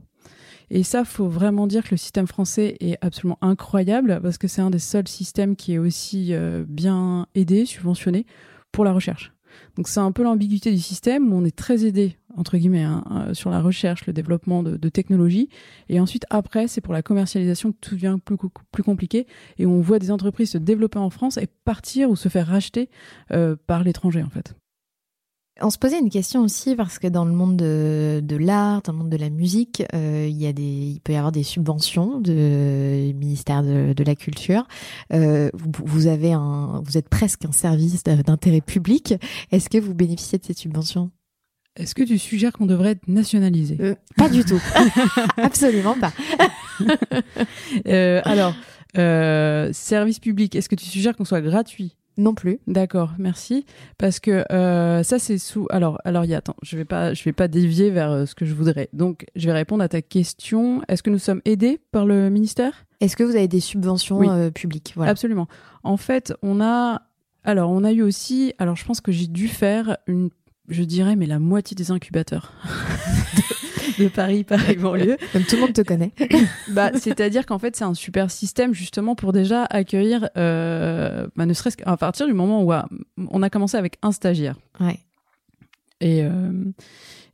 Et ça, faut vraiment dire que le système français est absolument incroyable parce que c'est un des seuls systèmes qui est aussi euh, bien aidé, subventionné pour la recherche. Donc c'est un peu l'ambiguïté du système où on est très aidé entre guillemets hein, euh, sur la recherche, le développement de, technologies, et ensuite après c'est pour la commercialisation que tout devient plus compliqué et on voit des entreprises se développer en France et partir ou se faire racheter euh, par l'étranger en fait. On se posait une question aussi parce que dans le monde de, de l'art, dans le monde de la musique, euh, il, y a des, il peut y avoir des subventions du ministère de, de la Culture. Euh, vous, vous, avez un, vous êtes presque un service d'intérêt public. Est-ce que vous bénéficiez de ces subventions est-ce que tu suggères qu'on devrait être nationalisé? Euh, Pas du tout. Absolument pas. euh, alors, euh, service public, est-ce que tu suggères qu'on soit gratuit? Non plus. D'accord, merci. Parce que euh, ça c'est sous. Alors, alors, y a, attends, je vais pas, je vais pas dévier vers euh, ce que je voudrais. Donc, je vais répondre à ta question. Est-ce que nous sommes aidés par le ministère? Est-ce que vous avez des subventions euh, publiques? Voilà. Absolument. En fait, on a. Alors, on a eu aussi. Alors, je pense que j'ai dû faire une je dirais, mais la moitié des incubateurs de, Paris, Paris banlieue. Comme tout le monde te connaît. bah, c'est-à-dire qu'en fait, c'est un super système justement pour déjà accueillir, euh, bah, ne serait-ce qu'à partir du moment où on a commencé avec un stagiaire. Ouais. Et, euh,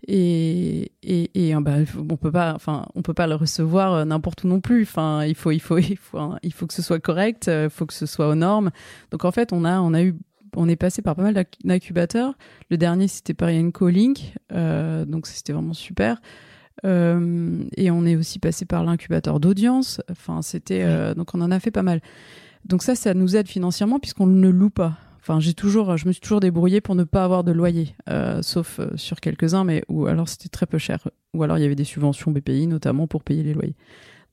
et, et, et bah, on peut pas, enfin, on peut pas le recevoir euh, n'importe où non plus. Enfin, il faut, il faut, il faut, il faut que ce soit correct, il faut que ce soit aux normes. Donc en fait, on a, on a eu on est passé par pas mal d'incubateurs. Le dernier, c'était Paris Link, euh, donc c'était vraiment super. Euh, et on est aussi passé par l'incubateur d'audience. Enfin, c'était euh, donc on en a fait pas mal. Donc ça, ça nous aide financièrement puisqu'on ne loue pas. Enfin, j'ai toujours, je me suis toujours débrouillée pour ne pas avoir de loyer, sauf sur quelques-uns, mais ou alors c'était très peu cher, ou alors il y avait des subventions BPI notamment pour payer les loyers.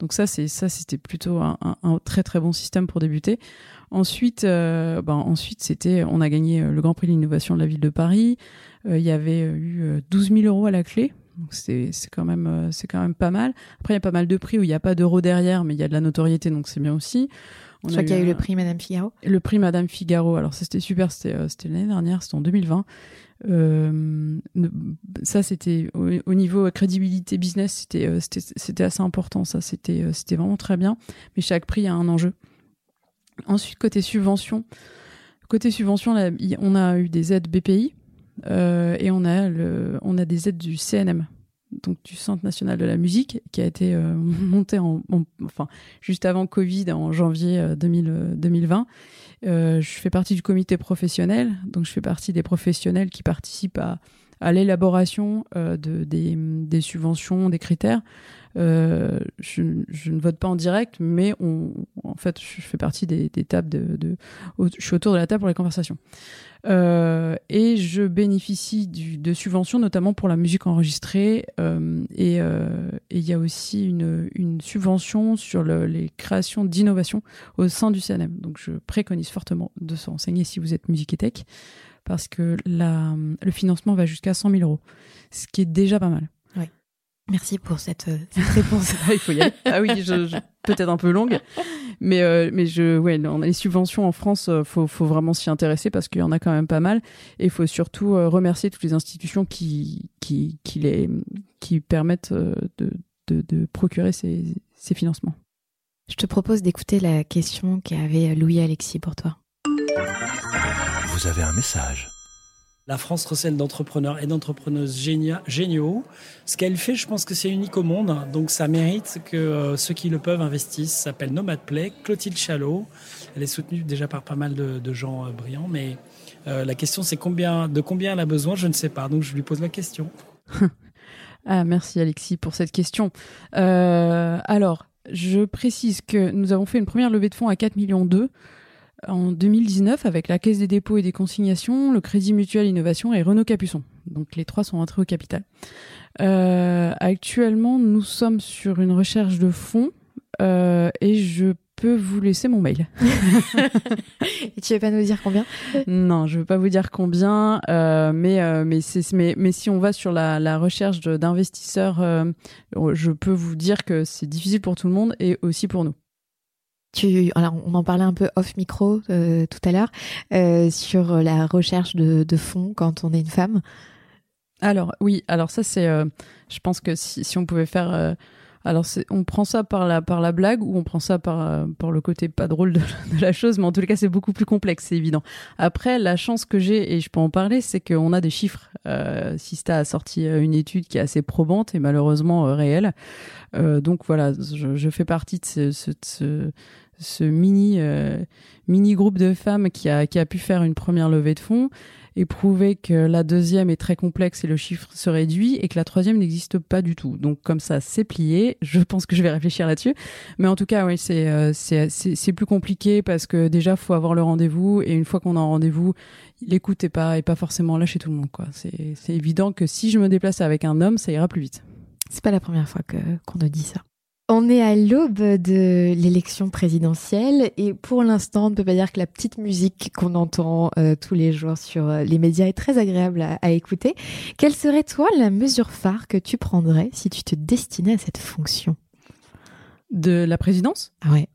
Donc ça, c'est ça, c'était plutôt un, très très bon système pour débuter. Ensuite, euh, ben, ensuite c'était, on a gagné euh, le Grand Prix de l'innovation de la ville de Paris. Euh, il y avait eu 12 000 euros à la clé. C'est quand même c'est quand même pas mal. Après il y a pas mal de prix où il n'y a pas d'euros derrière, mais il y a de la notoriété, donc c'est bien aussi. On Je crois qu'il y a eu le prix Madame Figaro. Le prix Madame Figaro. Alors ça c'était super. C'était l'année dernière, c'était en 2020. Euh, ça, c'était au, niveau crédibilité business, c'était c'était assez important. Ça, c'était c'était vraiment très bien. Mais chaque prix a un enjeu. Ensuite, côté subvention, côté subvention, on a eu des aides BPI euh, et on a, le, on a des aides du CNM, donc du Centre national de la musique, qui a été euh, monté en, enfin, juste avant Covid, en janvier 2020. Euh, je fais partie du comité professionnel, donc je fais partie des professionnels qui participent à, à l'élaboration de, des, des, subventions, des critères. Euh, je, je, ne vote pas en direct, mais on, en fait, je fais partie des, des tables de, de, Je suis autour de la table pour les conversations. Euh, et je bénéficie du, de subventions, notamment pour la musique enregistrée. Euh, et il euh, y a aussi une, une subvention sur le, les créations d'innovation au sein du CNM. Donc je préconise fortement de se renseigner si vous êtes musique et tech, parce que la, le financement va jusqu'à 100 000 euros, ce qui est déjà pas mal. Merci pour cette, euh, cette réponse. Ah, il faut y aller. Ah oui, je, je, peut-être un peu longue, mais euh, mais je ouais, on a les subventions en France, euh, faut faut vraiment s'y intéresser parce qu'il y en a quand même pas mal et il faut surtout remercier toutes les institutions qui qui qui les qui permettent de de, de procurer ces ces financements. Je te propose d'écouter la question qu'avait Louis Alexis pour toi. Vous avez un message la France recèle d'entrepreneurs et d'entrepreneuses géniaux. Ce qu'elle fait, je pense que c'est unique au monde. Donc ça mérite que euh, ceux qui le peuvent investissent. Ça s'appelle Nomad Play, Clotilde Chalot. Elle est soutenue déjà par pas mal de, gens euh, brillants. Mais euh, la question, c'est combien, de combien elle a besoin, je ne sais pas. Donc je lui pose la question. ah, merci Alexis pour cette question. alors, je précise que nous avons fait une première levée de fonds à 4 millions d'euros en 2019 avec la Caisse des dépôts et des consignations, le Crédit Mutuel Innovation et Renault Capuçon. Donc les trois sont entrés au capital. Euh, actuellement, nous sommes sur une recherche de fonds euh, et je peux vous laisser mon mail. et tu veux pas nous dire combien? Non, je veux pas vous dire combien, euh, mais mais, mais mais si on va sur la, la recherche d'investisseurs, je peux vous dire que c'est difficile pour tout le monde et aussi pour nous. Tu, alors on en parlait un peu off micro euh, tout à l'heure euh, sur la recherche de, fonds quand on est une femme. Alors oui, alors ça c'est, euh, je pense que si, si on pouvait faire, alors on prend ça par la par la blague ou on prend ça par euh, par le côté pas drôle de, la chose, mais en tout cas c'est beaucoup plus complexe, c'est évident. Après la chance que j'ai et je peux en parler, c'est qu'on a des chiffres. Sista a sorti une étude qui est assez probante et malheureusement réelle. donc voilà, je, je, fais partie de ce, ce, ce ce mini mini groupe de femmes qui a qui a pu faire une première levée de fonds et prouver que la deuxième est très complexe et le chiffre se réduit et que la troisième n'existe pas du tout. Donc comme ça, c'est plié. Je pense que je vais réfléchir là-dessus. Mais en tout cas, oui, c'est euh, c'est plus compliqué parce que déjà, faut avoir le rendez-vous et une fois qu'on a un rendez-vous, l'écoute est pas est pas forcément là chez tout le monde. quoi. C'est évident que si je me déplace avec un homme, ça ira plus vite. C'est pas la première fois qu'on nous dit ça. On est à l'aube de l'élection présidentielle et pour l'instant, on ne peut pas dire que la petite musique qu'on entend euh, tous les jours sur euh, les médias est très agréable à, écouter. Quelle serait toi la mesure phare que tu prendrais si tu te destinais à cette fonction? De la présidence? Ah Ouais.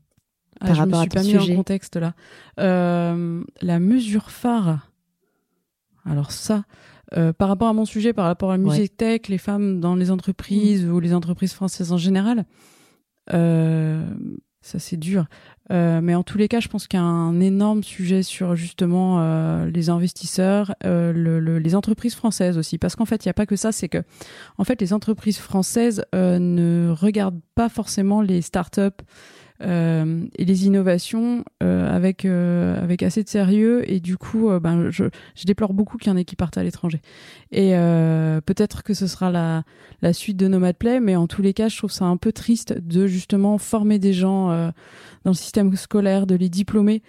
Ah, par rapport me suis pas mis en contexte là. Euh, la mesure phare. Alors ça, par rapport à mon sujet, par rapport à la musique tech, les femmes dans les entreprises ou les entreprises françaises en général, ça c'est dur. Euh, mais en tous les cas, je pense qu'il y a un énorme sujet sur justement euh, les investisseurs, euh, le, les entreprises françaises aussi, parce qu'en fait, il n'y a pas que ça. C'est que, en fait, les entreprises françaises euh, ne regardent pas forcément les startups euh, et les innovations euh, avec euh, avec assez de sérieux. Et du coup ben je, je déplore beaucoup qu'il y en ait qui partent à l'étranger. Et peut-être que ce sera la la suite de Nomad Play mais en tous les cas je trouve ça un peu triste de justement former des gens dans le système scolaire de les diplômer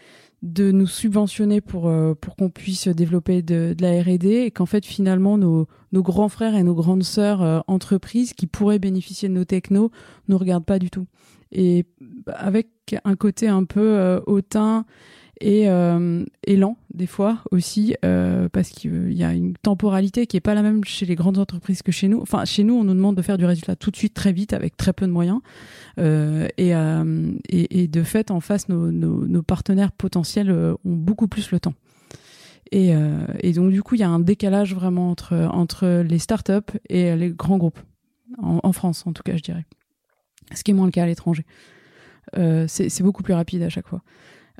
de nous subventionner pour pour qu'on puisse développer de, de la R&D et qu'en fait finalement nos nos grands frères et nos grandes sœurs entreprises qui pourraient bénéficier de nos technos nous regardent pas du tout. Et avec un côté un peu euh, hautain et euh, lent des fois aussi euh, parce qu'il y a une temporalité qui est pas la même chez les grandes entreprises que chez nous. Enfin, chez nous, on nous demande de faire du résultat tout de suite, très vite, avec très peu de moyens. Euh, et, euh, et, et, de fait, en face, nos, nos, nos partenaires potentiels euh, ont beaucoup plus le temps. Et, et, donc, du coup, il y a un décalage vraiment entre, entre les startups et les grands groupes, en, en France en tout cas, je dirais ce qui est moins le cas à l'étranger. Euh, c'est beaucoup plus rapide à chaque fois.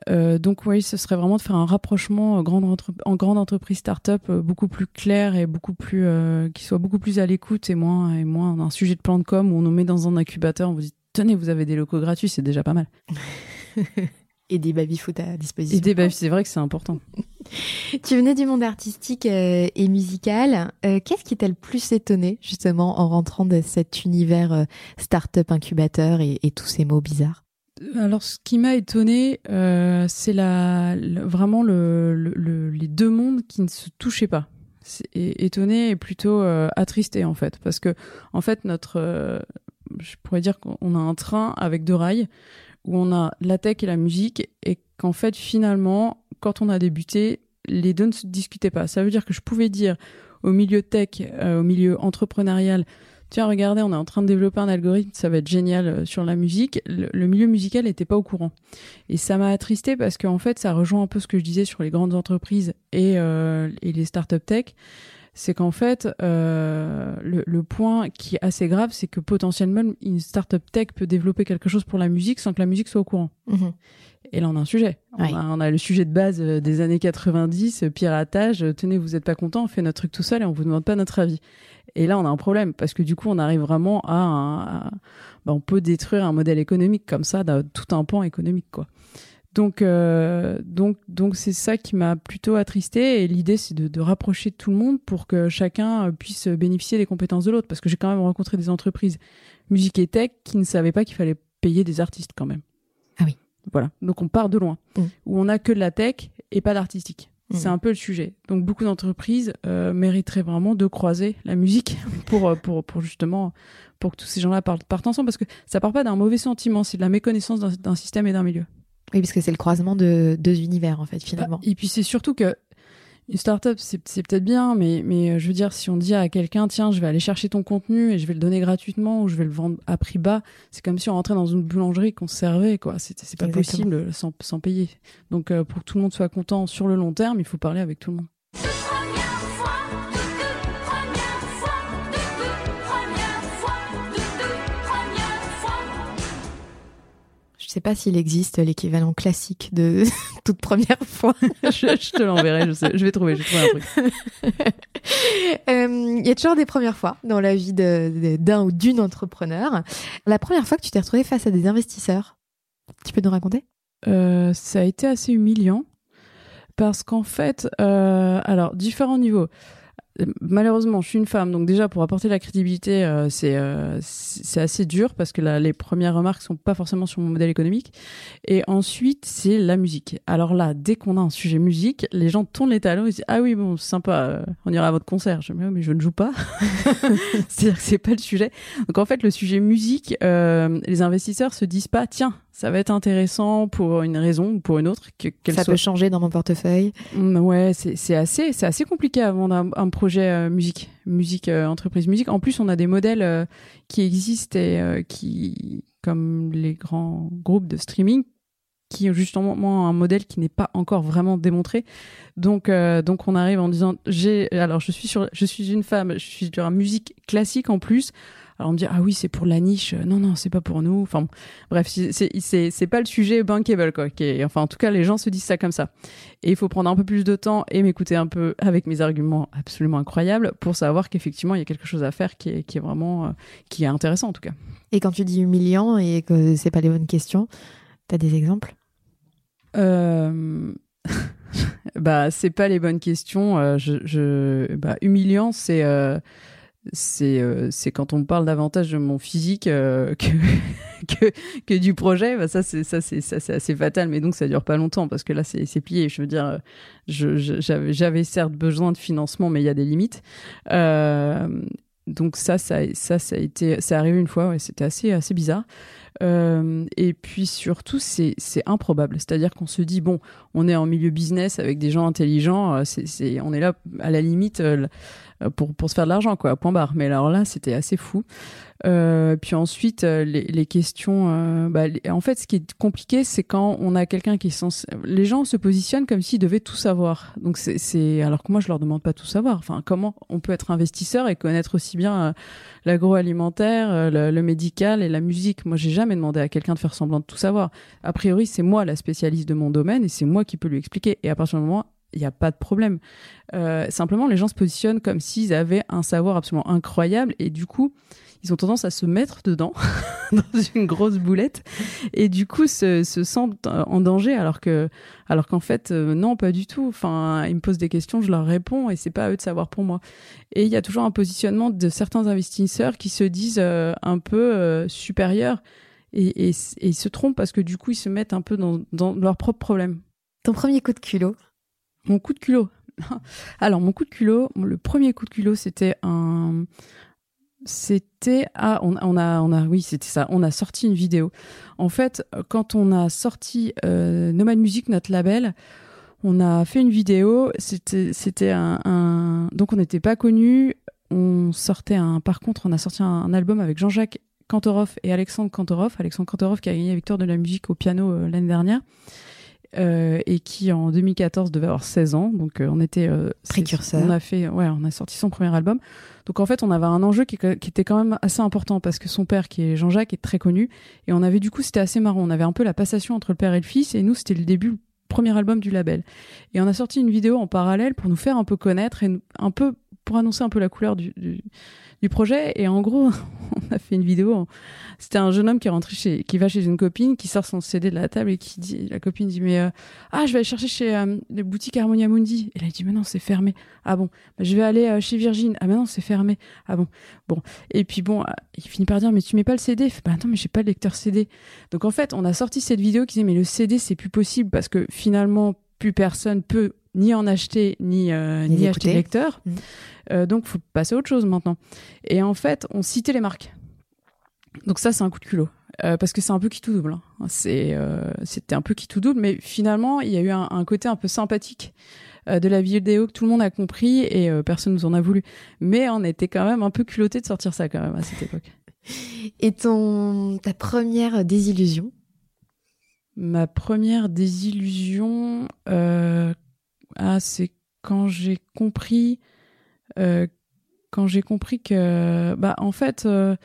Euh, donc oui, ce serait vraiment de faire un rapprochement grande en grande entreprise start-up euh, beaucoup plus clair et beaucoup plus euh, qui soit beaucoup plus à l'écoute et moins et moins un sujet de plan de com où on nous met dans un incubateur, on vous dit tenez, vous avez des locaux gratuits, c'est déjà pas mal. et des baby-foot à disposition. Et des baby, c'est vrai que c'est important. tu venais du monde artistique euh, et musical. Euh, qu'est-ce qui t'a le plus étonné justement en rentrant de cet univers euh, start-up incubateur et, tous ces mots bizarres? Alors, ce qui m'a étonné, c'est la, vraiment le, les deux mondes qui ne se touchaient pas. étonné et plutôt attristé en fait, parce que en fait notre, je pourrais dire qu'on a un train avec deux rails où on a la tech et la musique et qu'en fait finalement quand on a débuté les deux ne se discutaient pas ça veut dire que je pouvais dire au milieu tech euh, au milieu entrepreneurial tiens regardez on est en train de développer un algorithme ça va être génial euh, sur la musique. Le, milieu musical n'était pas au courant. Et ça m'a attristé parce qu'en fait ça rejoint un peu ce que je disais sur les grandes entreprises et, euh, et les startups tech c'est qu'en fait, euh, le, le, point qui est assez grave, c'est que potentiellement, une startup tech peut développer quelque chose pour la musique sans que la musique soit au courant. Mhm. Et là, on a un sujet. On, a, on, a, le sujet de base euh, des années 90, euh, piratage. Tenez, vous êtes pas content, on fait notre truc tout seul et on vous demande pas notre avis. Et là, on a un problème parce que du coup, on arrive vraiment à, un, ben, on peut détruire un modèle économique comme ça, tout un pan économique, quoi. Donc, euh, donc, donc c'est ça qui m'a plutôt attristé. Et l'idée, c'est de, de, rapprocher tout le monde pour que chacun puisse bénéficier des compétences de l'autre. Parce que j'ai quand même rencontré des entreprises musique et tech qui ne savaient pas qu'il fallait payer des artistes quand même. Ah oui. Voilà. Donc on part de loin, mmh. où on a que de la tech et pas l'artistique. Mmh. C'est un peu le sujet. Donc beaucoup d'entreprises euh, mériteraient vraiment de croiser la musique pour, pour, pour justement pour que tous ces gens-là partent, partent ensemble, parce que ça part pas d'un mauvais sentiment, c'est de la méconnaissance d'un système et d'un milieu. Oui, parce que c'est le croisement de deux univers, en fait, finalement. Bah, et puis c'est surtout que une startup, c'est peut-être bien, mais, mais euh, je veux dire, si on dit à quelqu'un, tiens, je vais aller chercher ton contenu et je vais le donner gratuitement ou je vais le vendre à prix bas, c'est comme si on rentrait dans une boulangerie qu'on servait, quoi. C'est pas possible sans, sans payer. Donc, euh, pour que tout le monde soit content sur le long terme, il faut parler avec tout le monde. Je sais pas s'il existe l'équivalent classique de toute première fois. je, te l'enverrai, je, sais. je vais trouver, je vais trouver un truc. Il euh, y a toujours des premières fois dans la vie d'un ou d'une entrepreneur. La première fois que tu t'es retrouvé face à des investisseurs, tu peux nous raconter? Euh, ça a été assez humiliant parce qu'en fait, euh, alors différents niveaux malheureusement, je suis une femme, donc déjà pour apporter la crédibilité, euh, c'est euh, c'est assez dur parce que les premières remarques sont pas forcément sur mon modèle économique. Et ensuite, c'est la musique. Alors là, dès qu'on a un sujet musique, les gens tournent les talons et disent ah oui bon sympa, euh, on ira à votre concert. Je mais je ne joue pas. C'est-à-dire que c'est pas le sujet. Donc en fait, le sujet musique, les investisseurs se disent pas tiens ça va être intéressant pour une raison ou pour une autre. Que, ça peut changer dans mon portefeuille. Mm, ouais, c'est assez, c'est assez compliqué à vendre un, projet euh, musique, musique euh, entreprise musique. En plus, on a des modèles euh, qui existent et qui, comme les grands groupes de streaming, qui ont justement un modèle qui n'est pas encore vraiment démontré. Donc, donc on arrive en disant, j'ai, alors je suis sur, je suis une femme, je suis sur la musique classique en plus. Alors on me dit ah oui c'est pour la niche, non non c'est pas pour nous. Enfin bref c'est pas le sujet bankable quoi. enfin en tout cas les gens se disent ça comme ça. Et il faut prendre un peu plus de temps et m'écouter un peu avec mes arguments absolument incroyables pour savoir qu'effectivement il y a quelque chose à faire qui est qui est vraiment euh, qui est intéressant en tout cas. Et quand tu dis humiliant et que c'est pas les bonnes questions, t'as des exemples? Euh... bah c'est pas les bonnes questions. Euh, je, je... Bah, humiliant c'est euh, c'est euh, c'est quand on parle davantage de mon physique euh, que, du projet bah ça c'est assez fatal. Mais donc ça dure pas longtemps parce que là c'est plié. Je veux dire j'avais certes besoin de financement mais il y a des limites. Euh, donc ça ça ça ça a été c'est arrivé une fois c'était assez bizarre. Et puis surtout, c'est improbable. C'est-à-dire qu'on se dit, bon, on est en milieu business avec des gens intelligents, on est là à la limite pour, pour se faire de l'argent, quoi, point barre. Mais alors là, c'était assez fou. Euh, puis ensuite, euh, les, les questions. Euh, bah, en fait, ce qui est compliqué, c'est quand on a quelqu'un qui est. Les gens se positionnent comme s'ils devaient tout savoir. Donc c'est alors que moi, je leur demande pas tout savoir. Enfin, comment on peut être investisseur et connaître aussi bien l'agroalimentaire, le, le, médical et la musique? Moi, j'ai jamais demandé à quelqu'un de faire semblant de tout savoir. A priori, c'est moi la spécialiste de mon domaine et c'est moi qui peux lui expliquer. Et à partir du moment il n'y a pas de problème. Euh, simplement, les gens se positionnent comme s'ils avaient un savoir absolument incroyable et du coup, ils ont tendance à se mettre dedans, dans une grosse boulette, et du coup se, se sentent en danger, alors que, alors qu'en fait, euh, non, pas du tout. Enfin, ils me posent des questions, je leur réponds, et c'est pas à eux de savoir pour moi. Et il y a toujours un positionnement de certains investisseurs qui se disent euh, un peu euh, supérieurs, et, ils se trompent parce que du coup, ils se mettent un peu dans, dans leurs propres problèmes. Ton premier coup de culot? Mon coup de culot. Alors, mon coup de culot, le premier coup de culot, c'était un, c'était ah on, a on a oui c'était ça on a sorti une vidéo. En fait quand on a sorti euh, Nomad Music notre label on a fait une vidéo c'était un, donc on n'était pas connu on sortait un par contre on a sorti un, album avec Jean-Jacques Kantorov et Alexandre Kantorov Alexandre Kantorov qui a gagné la victoire de la musique au piano euh, l'année dernière euh, et qui en 2014 devait avoir 16 ans. Donc euh, on était euh, précurseur. On a fait, ouais, on a sorti son premier album. Donc en fait, on avait un enjeu qui, qui était quand même assez important parce que son père, qui est Jean-Jacques, est très connu, et on avait du coup, c'était assez marrant. On avait un peu la passation entre le père et le fils, et nous, c'était le début, le premier album du label. Et on a sorti une vidéo en parallèle pour nous faire un peu connaître et un peu pour annoncer un peu la couleur du, du projet. Et en gros, on a fait une vidéo. C'était un jeune homme qui est rentré chez, qui va chez une copine, qui sort son CD de la table et qui dit, la copine dit, mais, euh, ah, je vais aller chercher chez euh, les boutiques Harmonia Mundi. Et là, il dit, mais non, c'est fermé. Ah bon, bah, je vais aller euh, chez Virgin. Ah, mais non, c'est fermé. Ah bon, bon. Et puis bon, il finit par dire, mais tu mets pas le CD. Fait, bah non, mais j'ai pas le lecteur CD. Donc en fait, on a sorti cette vidéo qui disait, mais le CD, c'est plus possible parce que finalement, plus personne peut ni en acheter, ni, ni, acheter le lecteur. Mmh. Euh, donc, faut passer à autre chose maintenant. Et en fait, on citait les marques. Donc ça, c'est un coup de culot. Euh, parce que c'est un peu qui tout double. Hein. C'est, euh, c'était un peu qui tout double, mais finalement, il y a eu un, côté un peu sympathique de la vidéo que tout le monde a compris et personne nous en a voulu. Mais on était quand même un peu culotté de sortir ça quand même à cette époque. Et ton ta première désillusion? Ma première désillusion, ah, c'est quand j'ai compris euh, compris que, bah, en fait, il euh,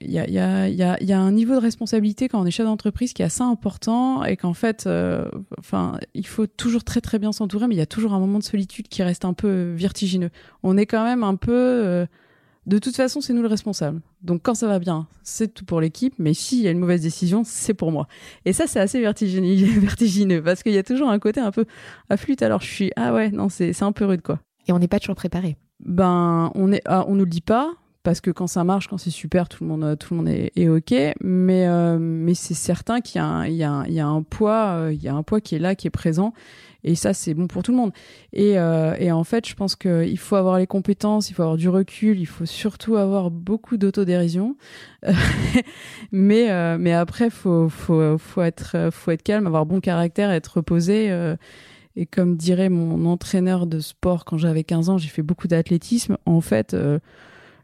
y, a, y, a, y, a, un niveau de responsabilité quand on est chef d'entreprise qui est assez important et qu'en fait, euh, enfin, il faut toujours très très bien s'entourer, mais il y a toujours un moment de solitude qui reste un peu vertigineux. On est quand même un peu de toute façon, c'est nous le responsable. Donc quand ça va bien, c'est tout pour l'équipe, mais s'il y a une mauvaise décision, c'est pour moi. Et ça, c'est assez vertigineux, parce qu'il y a toujours un côté un peu à flûte. Alors je suis ah ouais, non, c'est un peu rude quoi. Et on n'est pas toujours préparé. Ben on est, ah, on nous le dit pas parce que quand ça marche, quand c'est super, tout le monde, tout le monde est, ok. Mais euh, mais c'est certain qu'il y, y, y, a un poids, euh, il y a un poids qui est là, qui est présent. Et ça, c'est bon pour tout le monde. Et, euh, et en fait, je pense qu'il faut avoir les compétences, il faut avoir du recul, il faut surtout avoir beaucoup d'autodérision. mais, euh, mais après, faut, faut, faut, être, faut être calme, avoir bon caractère, être reposé. Euh, et comme dirait mon entraîneur de sport quand j'avais 15 ans, j'ai fait beaucoup d'athlétisme. En fait, euh,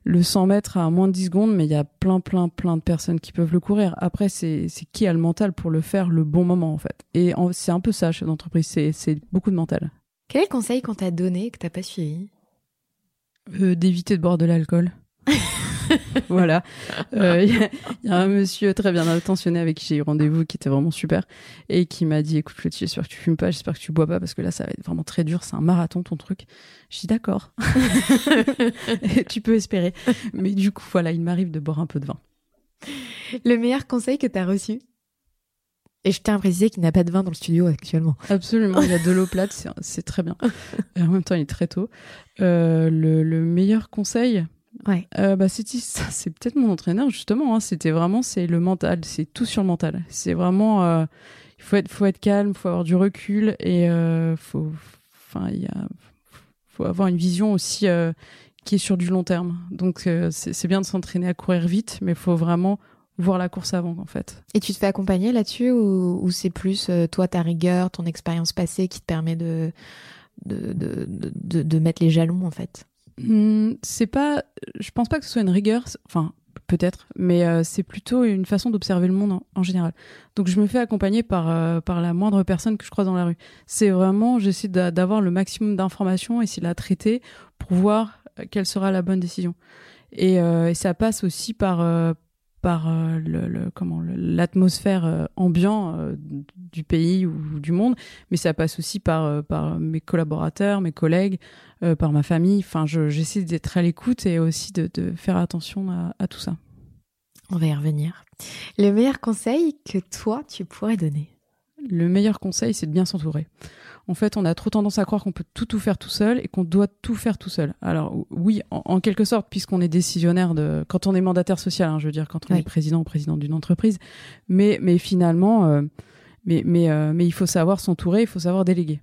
le 100 mètres à moins de 10 secondes, mais il y a plein, plein, plein de personnes qui peuvent le courir. Après, c'est qui a le mental pour le faire le bon moment, en fait. Et c'est un peu ça, chef d'entreprise, c'est beaucoup de mental. Quel est le conseil qu'on t'a donné que t'as pas suivi? Euh, D'éviter de boire de l'alcool. voilà. Il euh, y, a un monsieur très bien intentionné avec qui j'ai eu rendez-vous qui était vraiment super et qui m'a dit écoute Clotilde, j'espère que tu fumes pas, j'espère que tu bois pas parce que là ça va être vraiment très dur, c'est un marathon ton truc. Je dis d'accord. tu peux espérer. Mais du coup voilà, il m'arrive de boire un peu de vin. Le meilleur conseil que tu as reçu? Et je tiens à préciser qu'il n'y a pas de vin dans le studio actuellement. Absolument, il y a de l'eau plate, c'est très bien. Et en même temps, il est très tôt. Euh, le, le, meilleur conseil, Ouais. Euh, bah c'est c'est peut-être mon entraîneur justement. Hein. C'était vraiment c'est le mental, c'est tout sur le mental. C'est vraiment euh, il faut être faut être calme, faut avoir du recul et euh, faut enfin il faut avoir une vision aussi euh, qui est sur du long terme. Donc c'est bien de s'entraîner à courir vite, mais il faut vraiment voir la course avant en fait. Et tu te fais accompagner là-dessus ou, ou c'est plus toi ta rigueur, ton expérience passée qui te permet de de, de, de, de mettre les jalons en fait? Hmm, c'est pas, je pense pas que ce soit une rigueur, enfin peut-être, mais euh, c'est plutôt une façon d'observer le monde en, général. Donc je me fais accompagner par euh, par la moindre personne que je croise dans la rue. C'est vraiment, j'essaie d'avoir le maximum d'informations, essayer de la traiter pour voir euh, quelle sera la bonne décision. Et, et ça passe aussi par par euh, le, comment l'atmosphère euh, ambiant euh, du pays ou du monde, mais ça passe aussi par par mes collaborateurs, mes collègues, par ma famille. Enfin, j'essaie d'être à l'écoute et aussi de, de faire attention à, à, tout ça. On va y revenir. Le meilleur conseil que toi tu pourrais donner? Le meilleur conseil, c'est de bien s'entourer en fait, on a trop tendance à croire qu'on peut tout tout faire tout seul et qu'on doit tout faire tout seul. Alors oui, en, quelque sorte, puisqu'on est décisionnaire de, quand on est mandataire social, hein, je veux dire, quand on est président ou président d'une entreprise, mais mais finalement, euh, mais mais euh, mais il faut savoir s'entourer, il faut savoir déléguer.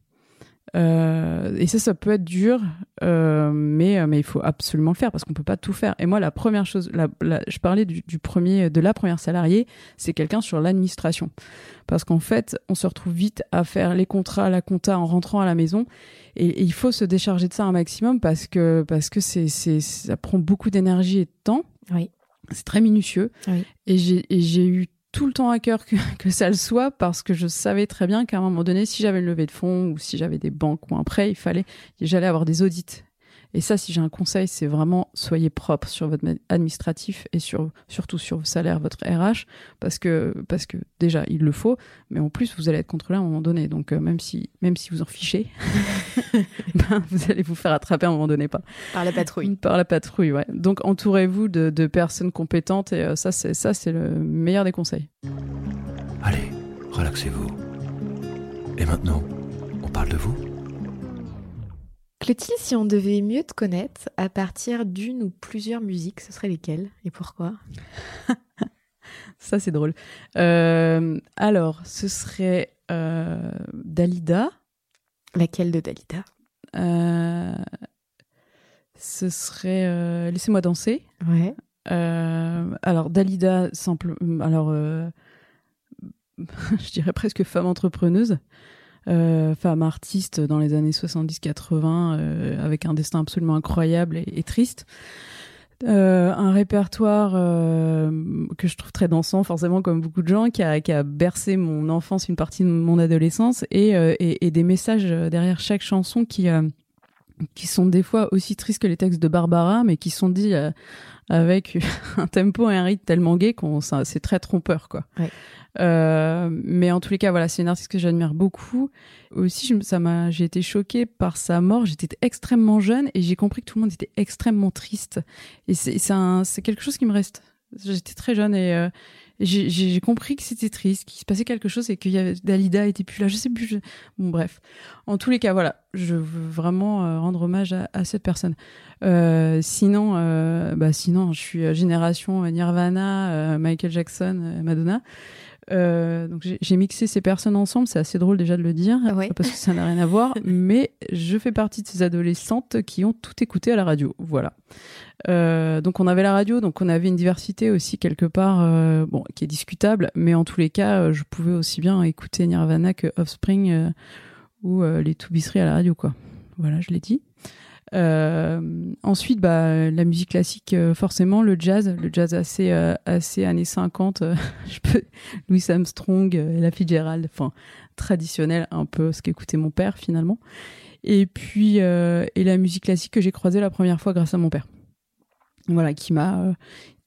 Euh, et ça, ça peut être dur, euh, mais mais il faut absolument le faire parce qu'on peut pas tout faire. Et moi, la première chose, la, je parlais du, du, premier, de la première salariée, c'est quelqu'un sur l'administration, parce qu'en fait, on se retrouve vite à faire les contrats, la compta en rentrant à la maison, et, et il faut se décharger de ça un maximum parce que parce que c'est c'est ça prend beaucoup d'énergie et de temps. Oui. C'est très minutieux. Oui. Et j'ai j'ai eu tout le temps à cœur que, ça le soit parce que je savais très bien qu'à un moment donné, si j'avais une levée de fonds ou si j'avais des banques ou un prêt, il fallait, j'allais avoir des audits. Et ça, si j'ai un conseil, c'est vraiment soyez propre sur votre administratif et sur, surtout sur vos salaires, votre RH, parce que, parce que déjà, il le faut, mais en plus, vous allez être contrôlé à un moment donné. Donc, euh, même, si, même si vous en fichez, ben, vous allez vous faire attraper à un moment donné. Pas. Par la patrouille. Par la patrouille, ouais. Donc, entourez-vous de, de, personnes compétentes et euh, ça, c'est, ça, c'est le meilleur des conseils. Allez, relaxez-vous. Et maintenant, on parle de vous? Clotilde, si on devait mieux te connaître à partir d'une ou plusieurs musiques, ce seraient lesquelles et pourquoi? Ça, c'est drôle. Euh, alors, ce serait euh, Dalida. Laquelle de Dalida? Euh, Ce serait Laissez-moi danser. Ouais. Alors, Dalida, simple. Alors, je dirais presque femme entrepreneuse euh, femme artiste dans les années 70-80 euh, avec un destin absolument incroyable et, triste. Euh, un répertoire euh, que je trouve très dansant, forcément comme beaucoup de gens, qui a, qui a bercé mon enfance, une partie de mon adolescence, et, euh, et, et des messages derrière chaque chanson qui euh, qui sont des fois aussi tristes que les textes de Barbara, mais qui sont dits avec un tempo et un rythme tellement gai qu'on c'est très trompeur quoi. Ouais. Euh, mais en tous les cas, voilà, c'est une artiste que j'admire beaucoup. Aussi, ça m'a, j'ai été choquée par sa mort. J'étais extrêmement jeune et j'ai compris que tout le monde était extrêmement triste. Et c'est, c'est, quelque chose qui me reste. J'étais très jeune et euh, j'ai, compris que c'était triste, qu'il se passait quelque chose et qu'il y avait Dalida était plus là. Je sais plus. Bon, bref. En tous les cas, voilà, je veux vraiment euh, rendre hommage à, à cette personne. Sinon, bah sinon, je suis génération Nirvana, Michael Jackson, Madonna. Euh, donc j'ai mixé ces personnes ensemble, c'est assez drôle déjà de le dire, parce que ça n'a rien à voir, mais je fais partie de ces adolescentes qui ont tout écouté à la radio. Voilà. Euh, donc on avait la radio, donc on avait une diversité aussi quelque part, euh, bon, qui est discutable, mais en tous les cas, je pouvais aussi bien écouter Nirvana que Offspring ou les Toubisseries à la radio, quoi. Voilà, je l'ai dit. Euh, ensuite, bah, la musique classique, euh, forcément, le jazz, le jazz assez, euh, assez années 50. je peux, Louis Armstrong, la Fitzgerald, enfin traditionnel, un peu ce qu'écoutait mon père finalement. Et puis et la musique classique que j'ai croisée la première fois grâce à mon père. Voilà, qui m'a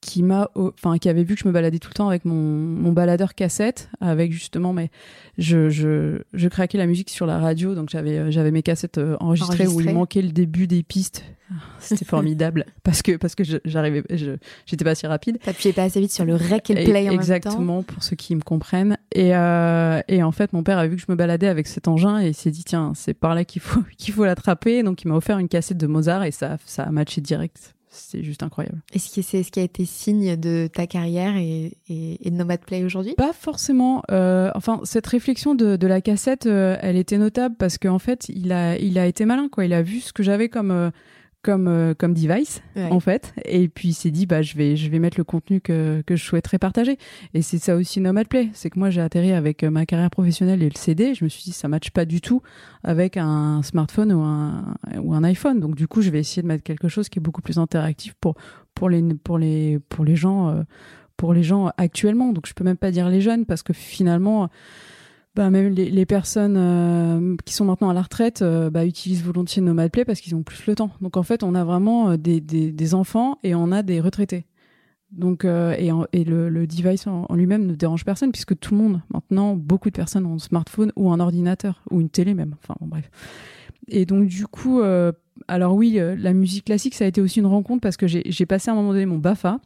qui m'a enfin qui avait vu que je me baladais tout le temps avec mon, mon baladeur cassette avec justement mais je, je, je craquais la musique sur la radio donc j'avais euh, j'avais mes cassettes euh, enregistrées où il manquait le début des pistes. C'était formidable. Parce que parce que j'arrivais j'étais pas si rapide. T'appuyais pas assez vite sur le rec et le play en exactement même temps. pour ceux qui me comprennent. Et euh, et en fait mon père a vu que je me baladais avec cet engin et il s'est dit tiens c'est par là qu'il faut qu'il faut l'attraper. Donc il m'a offert une cassette de Mozart et ça ça a matché direct c'est juste incroyable. Est-ce que c'est ce qui a été signe de ta carrière et, et, de Nomad Play aujourd'hui? Pas forcément. Euh, enfin, cette réflexion de, de la cassette, euh, elle était notable parce qu'en fait, il a, il a été malin, quoi. Il a vu ce que j'avais comme, euh, comme euh, comme device en fait. Et puis il s'est dit bah je vais je vais mettre le contenu que que je souhaiterais partager. Et c'est ça aussi Nomad Play. C'est que moi j'ai atterri avec euh, ma carrière professionnelle et le CD je me suis dit ça matche pas du tout avec un smartphone ou un ou un iPhone. Donc du coup je vais essayer de mettre quelque chose qui est beaucoup plus interactif pour pour les pour les pour les gens euh, pour les gens actuellement. Donc je peux même pas dire les jeunes parce que finalement bah, même les, les personnes euh, qui sont maintenant à la retraite euh, bah, utilisent volontiers Nomad Play parce qu'ils ont plus le temps. Donc en fait, on a vraiment euh, des, des, enfants et on a des retraités. Donc et, et le, le, device en, lui-même ne dérange personne puisque tout le monde maintenant, beaucoup de personnes ont un smartphone ou un ordinateur ou une télé même. Enfin bon, bref. Et donc du coup, alors oui, la musique classique ça a été aussi une rencontre parce que j'ai passé à un moment donné mon Bafa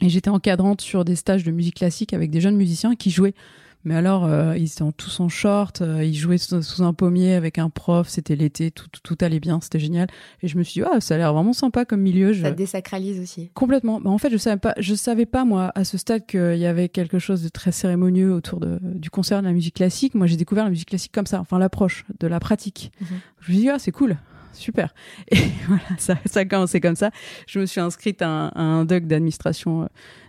et j'étais encadrante sur des stages de musique classique avec des jeunes musiciens qui jouaient mais alors, euh, ils étaient tous en short, euh, ils jouaient sous, un pommier avec un prof, c'était l'été, tout, tout, allait bien, c'était génial. Et je me suis dit, ah, ça a l'air vraiment sympa comme milieu. Je... Ça désacralise aussi. Complètement. Mais en fait, je savais pas, je savais pas, moi, à ce stade, qu'il y avait quelque chose de très cérémonieux autour de, du concert de la musique classique. Moi, j'ai découvert la musique classique comme ça, enfin, l'approche de la pratique. Mhm. Je me suis dit, ah, c'est cool super. Et voilà, ça, ça a commencé comme ça. Je me suis inscrite à un, à un doc d'administration euh,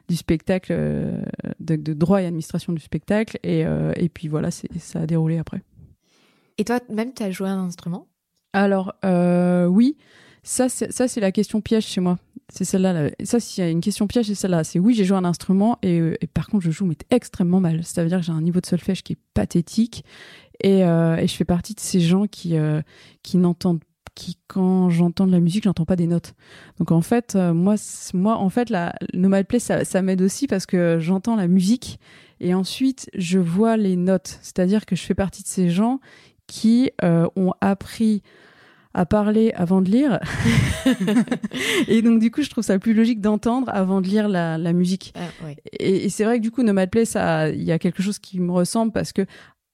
du spectacle, euh, de, de, droit et administration du spectacle. Et, euh, et puis voilà, ça a déroulé après. Et toi, même, tu as joué un instrument? Alors, euh, oui. Ça, c'est la question piège chez moi. C'est celle-là. Ça, s'il y a une question piège, c'est celle-là. C'est oui, j'ai joué un instrument et, et, par contre, je joue mais extrêmement mal. C'est-à-dire que j'ai un niveau de solfège qui est pathétique et, euh, et je fais partie de ces gens qui, euh, qui n'entendent qui, quand j'entends de la musique, j'entends pas des notes. Donc en fait, euh, moi, moi, en fait, la Nomad Play, ça, ça m'aide aussi parce que j'entends la musique et ensuite je vois les notes. C'est-à-dire que je fais partie de ces gens qui euh, ont appris à parler avant de lire. et donc du coup, je trouve ça plus logique d'entendre avant de lire la, la musique. Ah. Et, et c'est vrai que du coup, Nomad Play, ça, il y a quelque chose qui me ressemble parce que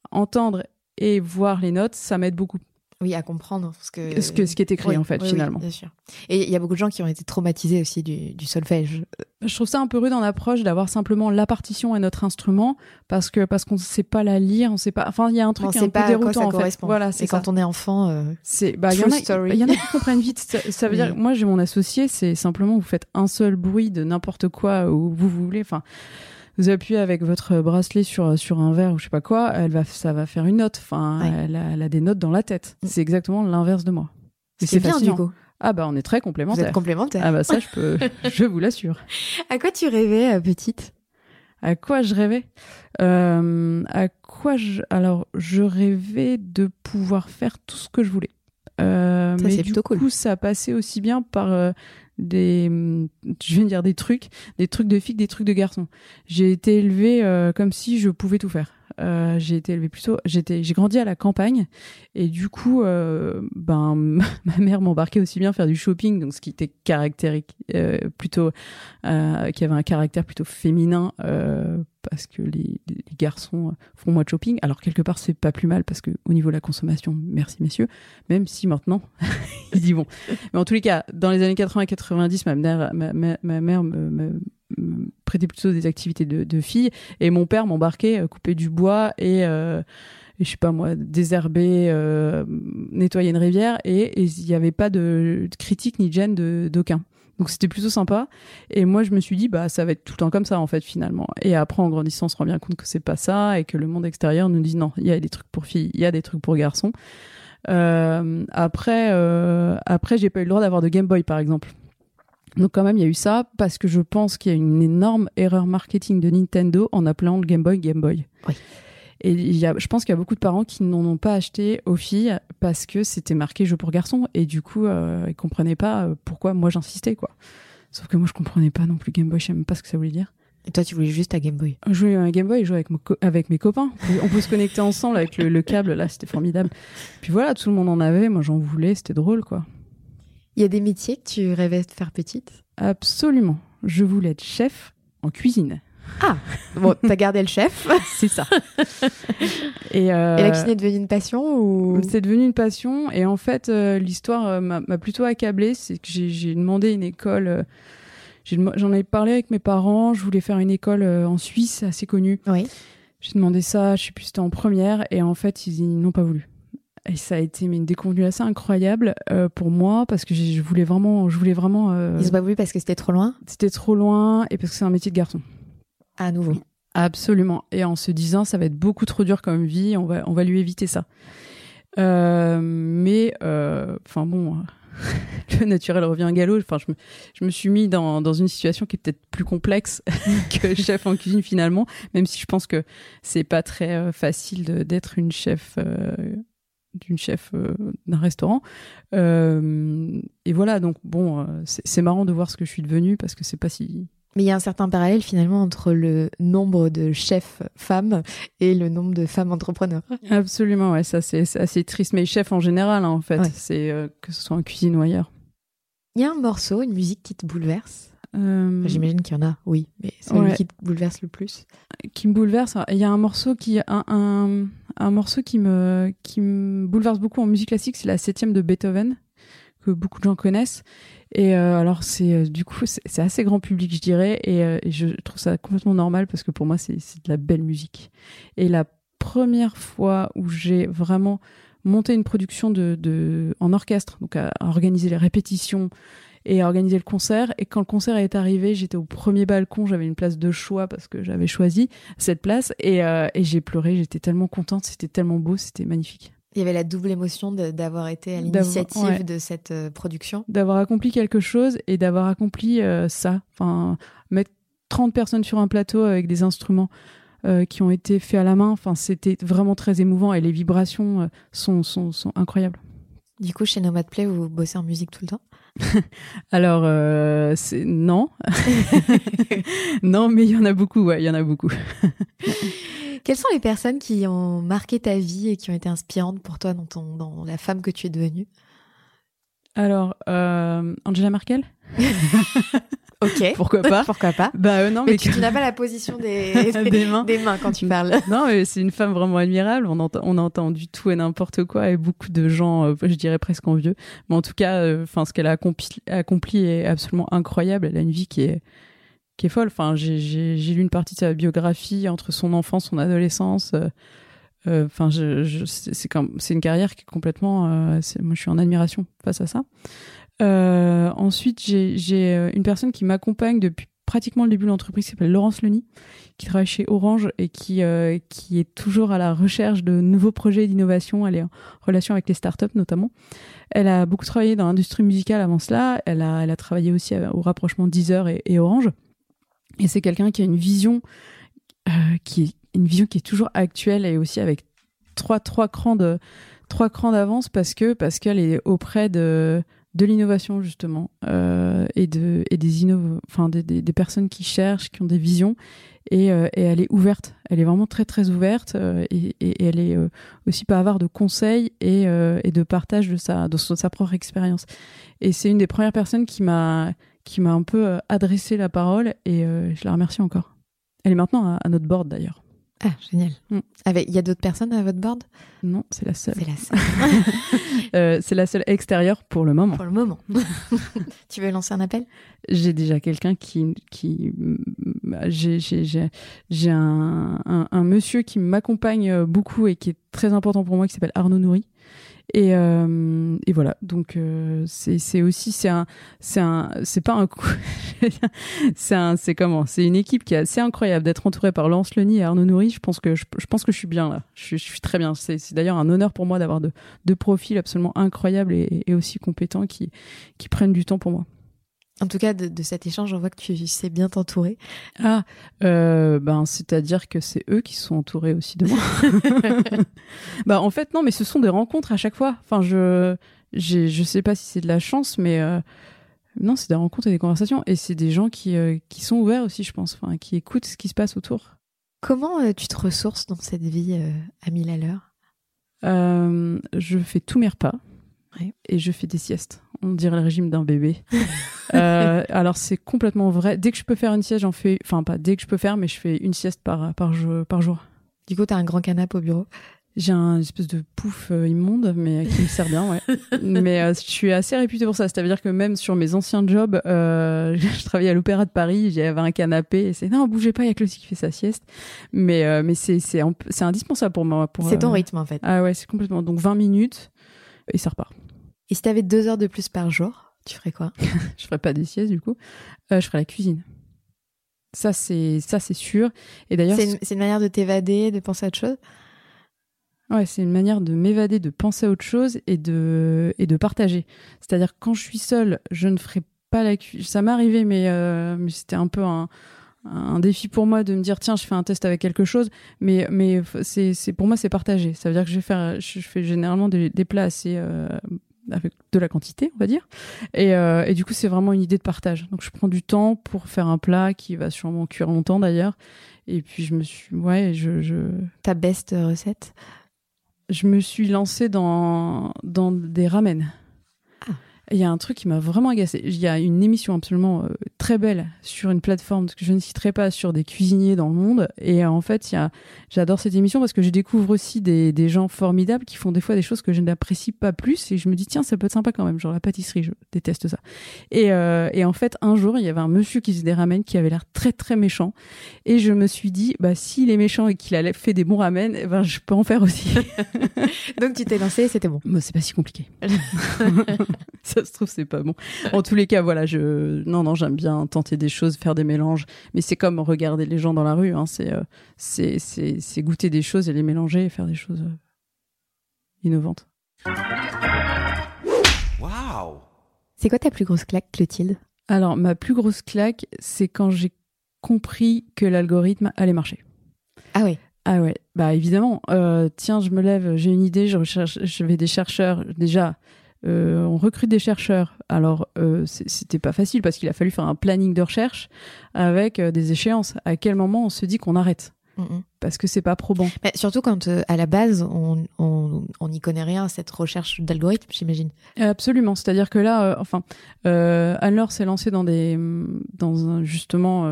entendre et voir les notes, ça m'aide beaucoup. Oui, à comprendre ce que ce, que, ce qui est écrit oui, en fait oui, finalement. Oui, bien sûr. Et il y a beaucoup de gens qui ont été traumatisés aussi du, du solfège. Je trouve ça un peu rude en approche d'avoir simplement la partition à notre instrument parce que parce qu'on ne sait pas la lire, on sait pas. Enfin, il y a un truc un peu déroutant en fait. Voilà, c'est Et quand on est enfant, euh, c'est bah il y en a il y en a qui comprennent vite. Ça, ça veut dire moi j'ai mon associé, c'est simplement vous faites un seul bruit de n'importe quoi où vous voulez. Enfin vous appuyez avec votre bracelet sur sur un verre ou je sais pas quoi, elle va ça va faire une note. Enfin, Ouais. elle, a, elle a des notes dans la tête. Mm. C'est exactement l'inverse de moi. Et c'est bien fascinant. du coup. Ah bah on est très Vous complémentaires. êtes complémentaires. Ah bah ça je peux, je vous l'assure. À quoi tu rêvais euh, petite? À quoi je rêvais? Euh, À quoi je alors je rêvais de pouvoir faire tout ce que je voulais. Euh, Ça, mais du plutôt coup cool. ça passait aussi bien par euh, des, je viens de dire des trucs, des trucs de filles, des trucs de garçons. J'ai été élevée euh, comme si je pouvais tout faire. Euh, j'ai été élevée plutôt, j'ai grandi à la campagne et du coup, euh, ben ma mère m'embarquait aussi bien faire du shopping, donc ce qui était caractérique, euh, plutôt, qui avait un caractère plutôt féminin parce que les, garçons font moins de shopping. Alors quelque part c'est pas plus mal parce que au niveau de la consommation, merci messieurs, même si maintenant ils y vont. Mais en tous les cas, dans les années 80-90, ma mère, ma, ma, ma mère me prêtait plutôt des activités de, de filles. Et mon père m'embarquait couper du bois et, euh, et je sais pas moi désherber euh, nettoyer une rivière. Et il n'y avait pas de, critique ni de gêne d'aucun. Donc c'était plutôt sympa. Et moi je me suis dit bah ça va être tout le temps comme ça en fait finalement. Et après en grandissant on se rend bien compte que c'est pas ça et que le monde extérieur nous dit non il y a des trucs pour filles il y a des trucs pour garçons. Euh, après euh, après j'ai pas eu le droit d'avoir de Game Boy par exemple donc quand même, il y a eu ça parce que je pense qu'il y a une énorme erreur marketing de Nintendo en appelant le Game Boy Game Boy. Oui. Et il y a, je pense qu'il y a beaucoup de parents qui n'en ont pas acheté aux filles parce que c'était marqué jeu pour garçons et du coup, euh, ils comprenaient pas pourquoi moi j'insistais quoi. Sauf que moi je comprenais pas non plus Game Boy, je sais même pas ce que ça voulait dire. Et toi, tu voulais juste ta Game Boy Jouer un Game Boy, jouer avec, avec mes copains. On peut se connecter ensemble avec le, le câble, là, c'était formidable. Puis voilà, tout le monde en avait, moi j'en voulais, c'était drôle, quoi. Il y a des métiers que tu rêvais de faire petite? Absolument. Je voulais être chef en cuisine. Ah, bon, t'as gardé le chef. C'est ça. et, euh, et, la cuisine est devenue une passion ou? C'est devenu une passion. Et en fait, euh, l'histoire euh, m'a plutôt accablée. C'est que j'ai demandé une école. J'en ai parlé avec mes parents. Je voulais faire une école en Suisse assez connue. Oui. J'ai demandé ça. Je sais plus, c'était en première. Et en fait, ils, ils n'ont pas voulu. Et ça a été une déconvenue assez incroyable euh, pour moi parce que je voulais vraiment, je voulais vraiment. Euh... Ils ont pas voulu parce que c'était trop loin? C'était trop loin et parce que c'est un métier de garçon. À nouveau. Absolument. Et en se disant, ça va être beaucoup trop dur comme vie, on va, on va lui éviter ça. Euh, mais, enfin bon, le naturel revient à galop. Enfin, je me, je me suis mis dans, dans une situation qui est peut-être plus complexe que chef en cuisine finalement, même si je pense que c'est pas très facile d'être une chef d'une chef euh, d'un restaurant. Euh, et voilà, donc bon, euh, c'est marrant de voir ce que je suis devenue parce que c'est pas si. Mais il y a un certain parallèle finalement entre le nombre de chefs femmes et le nombre de femmes entrepreneurs. Absolument, ouais, ça c'est assez triste. Mais chef en général, hein, en fait, ouais. c'est euh, que ce soit en cuisine ou ailleurs. Il y a un morceau, une musique qui te bouleverse? Euh... J'imagine qu'il y en a, oui, mais c'est ouais. qui te bouleverse le plus. Qui me bouleverse. Il y a un morceau qui, un, un, un morceau qui me, qui me bouleverse beaucoup en musique classique, c'est la septième de Beethoven, que beaucoup de gens connaissent. Et euh, alors c'est euh, du coup c'est assez grand public, je dirais, et, euh, et, je trouve ça complètement normal parce que pour moi c'est de la belle musique. Et la première fois où j'ai vraiment monté une production de, de en orchestre, donc à, à organiser les répétitions et organiser le concert. Et quand le concert est arrivé, j'étais au premier balcon, j'avais une place de choix parce que j'avais choisi cette place et, euh, et j'ai pleuré, j'étais tellement contente, c'était tellement beau, c'était magnifique. Il y avait la double émotion d'avoir été à l'initiative ouais. de cette euh, production. D'avoir accompli quelque chose et d'avoir accompli euh, ça. Enfin, mettre 30 personnes sur un plateau avec des instruments euh, qui ont été faits à la main, enfin, c'était vraiment très émouvant et les vibrations sont, sont, sont incroyables. Du coup, chez Nomad Play, vous bossez en musique tout le temps? Alors, euh, c'est non. non, mais il y en a beaucoup, ouais, il y en a beaucoup. Quelles sont les personnes qui ont marqué ta vie et qui ont été inspirantes pour toi dans, ton, dans la femme que tu es devenue? Alors, euh, Angela Merkel Ok. Pourquoi pas Pourquoi pas Bah euh, non, mais, mais tu, tu n'as pas la position des, des, des, mains. des mains quand tu parles. non, mais c'est une femme vraiment admirable. On, entend, on a entendu tout et n'importe quoi et beaucoup de gens, euh, je dirais presque envieux. Mais en tout cas, enfin, euh, ce qu'elle a accompli, accompli est absolument incroyable. Elle a une vie qui est qui est folle. Enfin, j'ai lu une partie de sa biographie entre son enfance, son adolescence. Enfin, je, je, c'est une carrière qui est complètement. moi, je suis en admiration face à ça. Euh, ensuite, j'ai une personne qui m'accompagne depuis pratiquement le début de l'entreprise, qui s'appelle Laurence Leny, qui travaille chez Orange et qui, euh, est toujours à la recherche de nouveaux projets d'innovation. Elle est en relation avec les startups notamment. Elle a beaucoup travaillé dans l'industrie musicale avant cela. Elle a, travaillé aussi au rapprochement Deezer et, Orange. Et c'est quelqu'un qui a une vision euh, qui est une vision qui est toujours actuelle et aussi avec trois trois crans de trois crans d'avance parce que parce qu'elle est auprès de de l'innovation justement euh, et de et des enfin des, des, personnes qui cherchent qui ont des visions et, euh, et elle est ouverte. Elle est vraiment très très ouverte euh, et, elle est aussi pas avoir de conseils et, de partage de sa de sa propre expérience. Et c'est une des premières personnes qui m'a qui m'a un peu adressé la parole et je la remercie encore. Elle est maintenant à notre board d'ailleurs ah, génial. Mm. Avec, il y a d'autres personnes à votre board? Non, c'est la seule. C'est la seule. euh, c'est la seule extérieure pour le moment. Pour le moment. tu veux lancer un appel? J'ai déjà quelqu'un qui, qui, j'ai, j'ai, j'ai, un, un, un, monsieur qui m'accompagne beaucoup et qui est très important pour moi, qui s'appelle Arnaud Nourri. Et, euh, et voilà. Donc euh, c'est aussi c'est un c'est un c'est pas un coup. c'est un c'est comment C'est une équipe qui est assez incroyable d'être entourée par Lance Leni et Arnaud Nourri. Je pense que je, pense que je suis bien là. Je, suis, très bien. C'est d'ailleurs un honneur pour moi d'avoir de deux profils absolument incroyables et, et aussi compétents qui qui prennent du temps pour moi. En tout cas, de, de, cet échange, on voit que tu sais bien t'entourer. Ah, euh, ben c'est-à-dire que c'est eux qui sont entourés aussi de moi. bah en fait non, mais ce sont des rencontres à chaque fois. Enfin je je sais pas si c'est de la chance, mais euh, non c'est des rencontres et des conversations et c'est des gens qui euh, qui sont ouverts aussi, je pense, enfin qui écoutent ce qui se passe autour. Comment tu te ressources dans cette vie à mille à l'heure? Je fais tous mes repas ouais. et je fais des siestes on dirait le régime d'un bébé. euh, alors c'est complètement vrai. Dès que je peux faire une sieste, j'en fais. Enfin pas dès que je peux faire, mais je fais une sieste par par jour. Par jour. Du coup, t'as un grand canapé au bureau? J'ai un espèce de pouf euh, immonde, mais qui me sert bien, ouais. mais euh, je suis assez réputée pour ça. C'est-à-dire que même sur mes anciens jobs, euh, je travaillais à l'Opéra de Paris, j'avais un canapé, et c'est non, bougez pas, il y a Claudie qui fait sa sieste. Mais mais c'est c'est c'est indispensable pour moi. Pour, c'est ton rythme en fait. Ah ouais, c'est complètement. Donc 20 minutes et ça repart. Et si t'avais deux heures de plus par jour, tu ferais quoi? Je ferais pas des siestes du coup. Euh, je ferais la cuisine. Ça c'est ça c'est sûr. Et d'ailleurs, c'est une, une, manière de t'évader, de penser à autre chose? Ouais, c'est une manière de m'évader, de penser à autre chose et de et de partager. C'est-à-dire quand je suis seule, je ne ferai pas la cuisine. Ça m'est arrivé, mais, euh, mais c'était un peu un un défi pour moi de me dire tiens je fais un test avec quelque chose mais mais c'est c'est pour moi c'est partagé ça veut dire que je vais faire je fais généralement des, des plats assez euh, avec de la quantité, on va dire. Et, euh, et du coup, c'est vraiment une idée de partage. Donc, je prends du temps pour faire un plat qui va sûrement cuire longtemps d'ailleurs. Et puis, je me suis. Ouais, je. je... Ta best recette? Je me suis lancée dans, dans des ramen. Ah. Il y a un truc qui m'a vraiment agacé. Il y a une émission absolument euh, très belle sur une plateforme que je ne citerai pas sur des cuisiniers dans le monde. Et euh, en fait, j'adore cette émission parce que je découvre aussi des, des gens formidables qui font des fois des choses que je n'apprécie pas plus. Et je me dis, tiens, ça peut être sympa quand même. Genre la pâtisserie, je déteste ça. Et, euh, et en fait, un jour, il y avait un monsieur qui faisait des ramen qui avait l'air très très méchant. Et je me suis dit, bah, s'il est méchant et qu'il a fait des bons ramen, eh ben, je peux en faire aussi. Donc tu t'es lancé, c'était bon. Bah, c'est pas si compliqué. ça se trouve, c'est pas bon. En tous les cas, voilà, je, non, non, j'aime bien tenter des choses, faire des mélanges. Mais c'est comme regarder les gens dans la rue, hein. c'est, euh, c'est, c'est, c'est goûter des choses et les mélanger et faire des choses euh, innovantes. Waouh C'est quoi ta plus grosse claque, Clotilde? Alors, ma plus grosse claque, c'est quand j'ai compris que l'algorithme allait marcher. Ah oui. Ah ouais, bah évidemment. Euh, tiens, je me lève, j'ai une idée, je recherche, je vais des chercheurs déjà. Euh, on recrute des chercheurs. Alors, euh, c'était pas facile parce qu'il a fallu faire un planning de recherche avec euh, des échéances. À quel moment on se dit qu'on arrête mm -mm. Parce que c'est pas probant? Mais surtout quand, euh, à la base, on n'y connaît rien à cette recherche d'algorithme, j'imagine. Absolument. C'est-à-dire que là, euh, enfin, euh, Anne-Laure s'est lancée dans des, dans un, justement,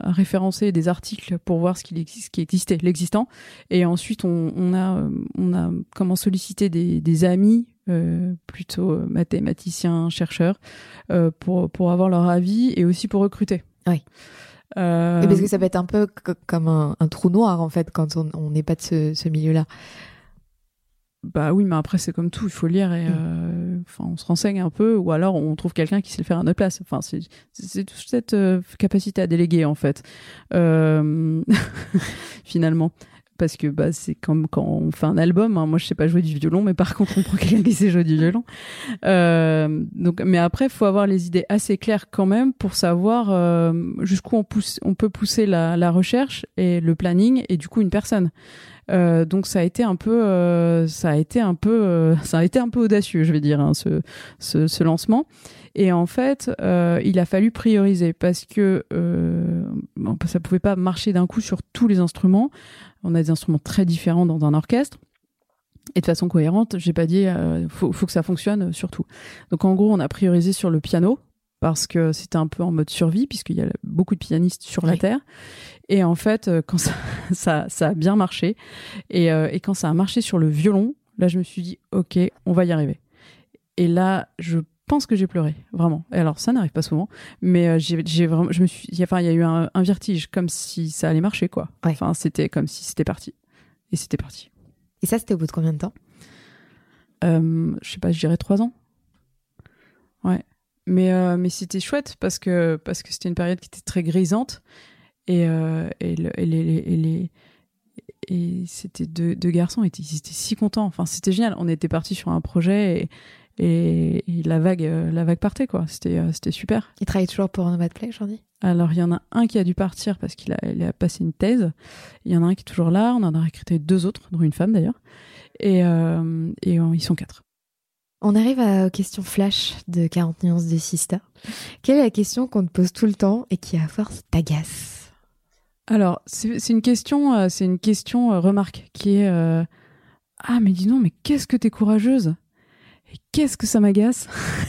à référencer des articles pour voir ce qui, ce qui existait, l'existant. Et ensuite, on, on, a, on a comment solliciter des, des amis euh, plutôt mathématiciens, chercheurs, euh, pour, pour avoir leur avis et aussi pour recruter. Oui. Euh... Et parce que ça peut être un peu comme un, un, trou noir, en fait, quand on n'est pas de ce, ce milieu-là. Bah oui, mais après, c'est comme tout, il faut lire et euh, enfin, on se renseigne un peu, ou alors on trouve quelqu'un qui sait le faire à notre place. Enfin, c'est toute cette euh, capacité à déléguer, en fait, euh, finalement parce que bah, c'est comme quand on fait un album. Hein. Moi, je sais pas jouer du violon, mais par contre, on prend quelqu'un qui sait jouer du violon. Euh, donc, mais après, faut avoir les idées assez claires quand même pour savoir euh, jusqu'où on, pousse, on peut pousser la, la, recherche et le planning et du coup une personne. Euh, donc ça a été un peu, euh, ça a été un peu, euh, ça a été un peu audacieux, je vais dire, hein, ce, ce, ce, lancement. Et en fait, euh, il a fallu prioriser parce que bon, ça pouvait pas marcher d'un coup sur tous les instruments. On a des instruments très différents dans un orchestre. Et de façon cohérente, j'ai pas dit, faut, faut que ça fonctionne sur tout. Donc en gros, on a priorisé sur le piano, parce que c'était un peu en mode survie, puisqu'il y a beaucoup de pianistes sur la Terre. Et en fait, euh, quand ça, ça, ça a bien marché, et, euh, et, quand ça a marché sur le violon, là, je me suis dit, OK, on va y arriver. Et là, je pense que j'ai pleuré, vraiment. Et alors, ça n'arrive pas souvent, mais euh, j'ai vraiment, je me suis, enfin, il y a eu un, un, vertige, comme si ça allait marcher, quoi. Ouais. Enfin, c'était comme si c'était parti. Et c'était parti. Et ça, c'était au bout de combien de temps? Euh, Je sais pas, je dirais trois ans. Ouais. Mais, euh, mais c'était chouette parce que parce que c'était une période qui était très grisante et, euh, et, le, et, les, et, les, et c'était deux, deux garçons ils étaient si contents. Enfin, c'était génial. On était partis sur un projet et, la vague euh, la vague partait quoi. C'était euh, c'était super. Il travaille toujours pour Nomad Play aujourd'hui? Alors il y en a un qui a dû partir parce qu'il a il a passé une thèse. Il y en a un qui est toujours là. On en a recruté deux autres, dont une femme d'ailleurs. Et euh, et ils sont quatre. On arrive à, aux questions flash de 40 nuances de Sista. Quelle est la question qu'on te pose tout le temps et qui à force t'agace? Alors, c'est une question, euh, c'est une question euh, remarque qui est euh, ah mais dis non mais qu'est-ce que t'es courageuse? Et qu'est-ce que ça m'agace?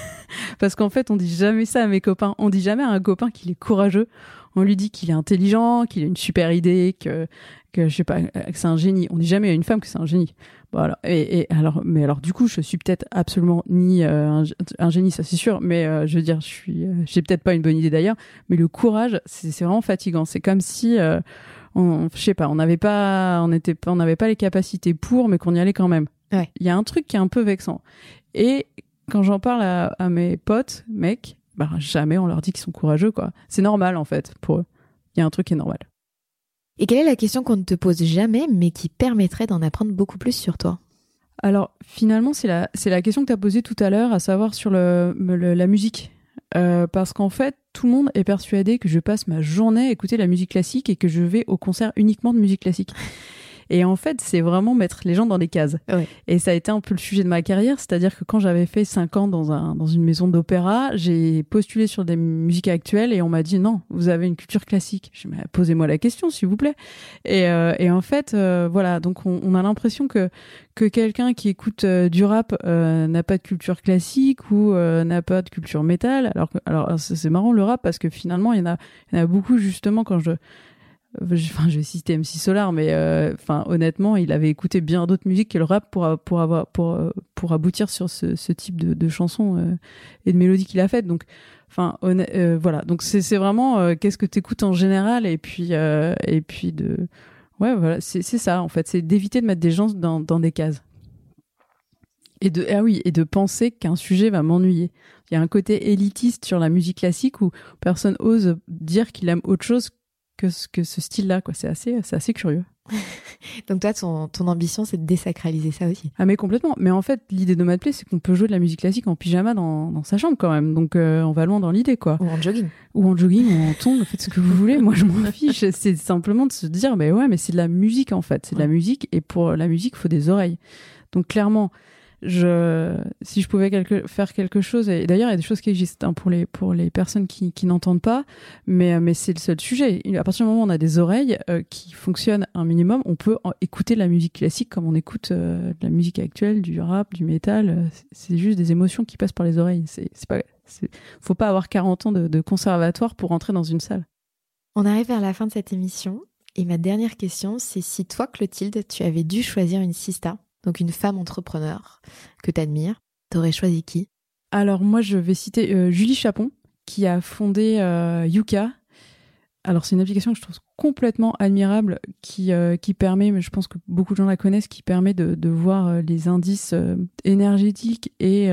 Parce qu'en fait on dit jamais ça à mes copains, on dit jamais à un copain qu'il est courageux, on lui dit qu'il est intelligent, qu'il a une super idée, que que je sais pas, que c'est un génie. On dit jamais à une femme que c'est un génie. Voilà. Et, et, alors, mais alors du coup, je suis peut-être absolument ni euh, un, un, génie, ça c'est sûr. Mais euh, je veux dire, je suis, euh, j'ai peut-être pas une bonne idée d'ailleurs. Mais le courage, c'est vraiment fatigant. C'est comme si, euh, on, je sais pas, on n'avait pas, on était, on n'avait pas les capacités pour, mais qu'on y allait quand même. Il ouais. y a un truc qui est un peu vexant. Et quand j'en parle à, à, mes potes, mecs, bah, jamais on leur dit qu'ils sont courageux, quoi. C'est normal en fait pour eux. Il y a un truc qui est normal. Et quelle est la question qu'on ne te pose jamais, mais qui permettrait d'en apprendre beaucoup plus sur toi? Alors, finalement, c'est la, c'est la question que tu as posée tout à l'heure, à savoir sur le, le la musique. Euh, parce qu'en fait, tout le monde est persuadé que je passe ma journée à écouter la musique classique et que je vais au concert uniquement de musique classique. Et en fait, c'est vraiment mettre les gens dans des cases. Ouais. Et ça a été un peu le sujet de ma carrière, c'est-à-dire que quand j'avais fait cinq ans dans, un, dans une maison d'opéra, j'ai postulé sur des musiques actuelles et on m'a dit non, vous avez une culture classique. Je me posez-moi la question, s'il vous plaît. Et, euh, et en fait, euh, voilà, donc on, on a l'impression que que quelqu'un qui écoute euh, du rap n'a pas de culture classique ou n'a pas de culture métal. Alors, alors c'est marrant le rap parce que finalement, il y en a, il y en a beaucoup justement quand je enfin je citer MC Solar mais enfin euh, honnêtement il avait écouté bien d'autres musiques que le rap pour pour avoir pour pour aboutir sur ce, type de, chansons euh, et de mélodies qu'il a faites. Donc enfin euh, voilà. Donc c'est vraiment qu'est-ce que t'écoutes en général et puis et puis de ouais voilà. C'est c'est ça en fait. C'est d'éviter de mettre des gens dans dans des cases. Et de ah oui et de penser qu'un sujet va m'ennuyer. Il y a un côté élitiste sur la musique classique où personne ose dire qu'il aime autre chose que ce, que ce style-là, quoi. C'est assez, c'est assez curieux. Donc toi, ton, ton ambition, c'est de désacraliser ça aussi. Ah mais complètement. Mais en fait, l'idée de Mad Play, c'est qu'on peut jouer de la musique classique en pyjama dans, dans sa chambre quand même. Donc euh, on va loin dans l'idée, quoi. Ou en jogging. Ou en jogging, ou en tongue, faites ce que vous voulez. Moi, je m'en fiche. C'est simplement de se dire, mais ouais, mais c'est de la musique en fait. C'est de la musique, et pour la musique, il faut des oreilles. Donc clairement, si je pouvais faire quelque chose, et d'ailleurs il y a des choses qui existent hein, pour les personnes qui, n'entendent pas, mais mais c'est le seul sujet. À partir du moment où on a des oreilles euh, qui fonctionnent un minimum, on peut écouter de la musique classique comme on écoute euh, de la musique actuelle, du rap, du métal. C'est juste des émotions qui passent par les oreilles. C'est c'est pas, faut pas avoir 40 ans de, de conservatoire pour entrer dans une salle. On arrive vers la fin de cette émission. Et ma dernière question, c'est si toi, Clotilde, tu avais dû choisir une sista, donc une femme entrepreneur que tu admires, t'aurais choisi qui? Alors moi je vais citer euh, Julie Chapon qui a fondé euh, Yuka. Alors c'est une application que je trouve complètement admirable qui euh, qui permet, mais je pense que beaucoup de gens la connaissent, qui permet de, voir les indices énergétiques et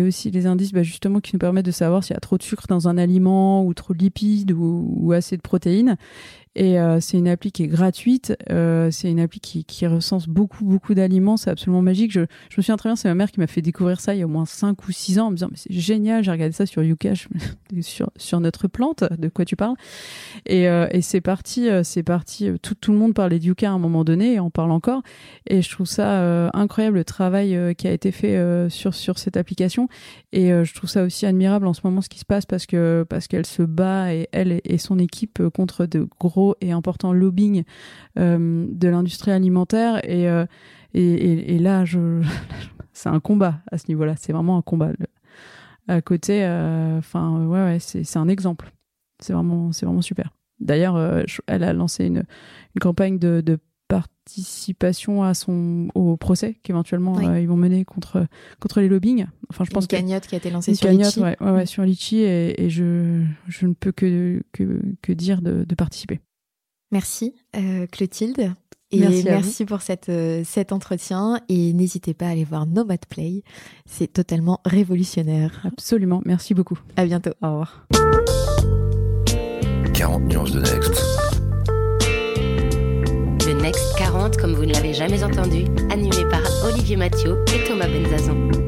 aussi les indices bah, justement qui nous permettent de savoir s'il y a trop de sucre dans un aliment ou trop de lipides ou assez de protéines Et euh, c'est une appli qui est gratuite. Euh, c'est une appli qui, recense beaucoup, beaucoup d'aliments. C'est absolument magique. Je, me souviens très bien, c'est ma mère qui m'a fait découvrir ça il y a au moins 5 ou 6 ans en me disant, mais c'est génial, j'ai regardé ça sur Yukash, sur, notre plante, de quoi tu parles. Et, euh, c'est parti, c'est parti. Tout, le monde parlait de Yuka à un moment donné et on parle encore. Et je trouve ça incroyable le travail qui a été fait sur, sur cette application. Et je trouve ça aussi admirable en ce moment ce qui se passe parce que parce qu'elle se bat elle et son équipe contre de gros et important lobbying euh, de l'industrie alimentaire. Euh, et, et, et, là, je, c'est un combat à ce niveau-là. C'est vraiment un combat. À côté, euh, enfin, ouais, ouais c'est un exemple. C'est vraiment, c'est vraiment super. D'ailleurs, elle a lancé une, une campagne de, de participation à son au procès qu'éventuellement ils vont mener contre contre les lobbying. Enfin, je pense une cagnotte qui a été lancée sur cagnotte, Ouais, ouais, sur Litchi et, et, je je ne peux que que, que dire de, de participer. Merci euh, Clotilde. Et merci, pour cette, euh, cet entretien. Et n'hésitez pas à aller voir Nomad Play. C'est totalement révolutionnaire. Absolument. Merci beaucoup. À bientôt. Au revoir. 40 nuances de Next. Le Next 40, comme vous ne l'avez jamais entendu, animé par Olivier Mathieu et Thomas Benzazon.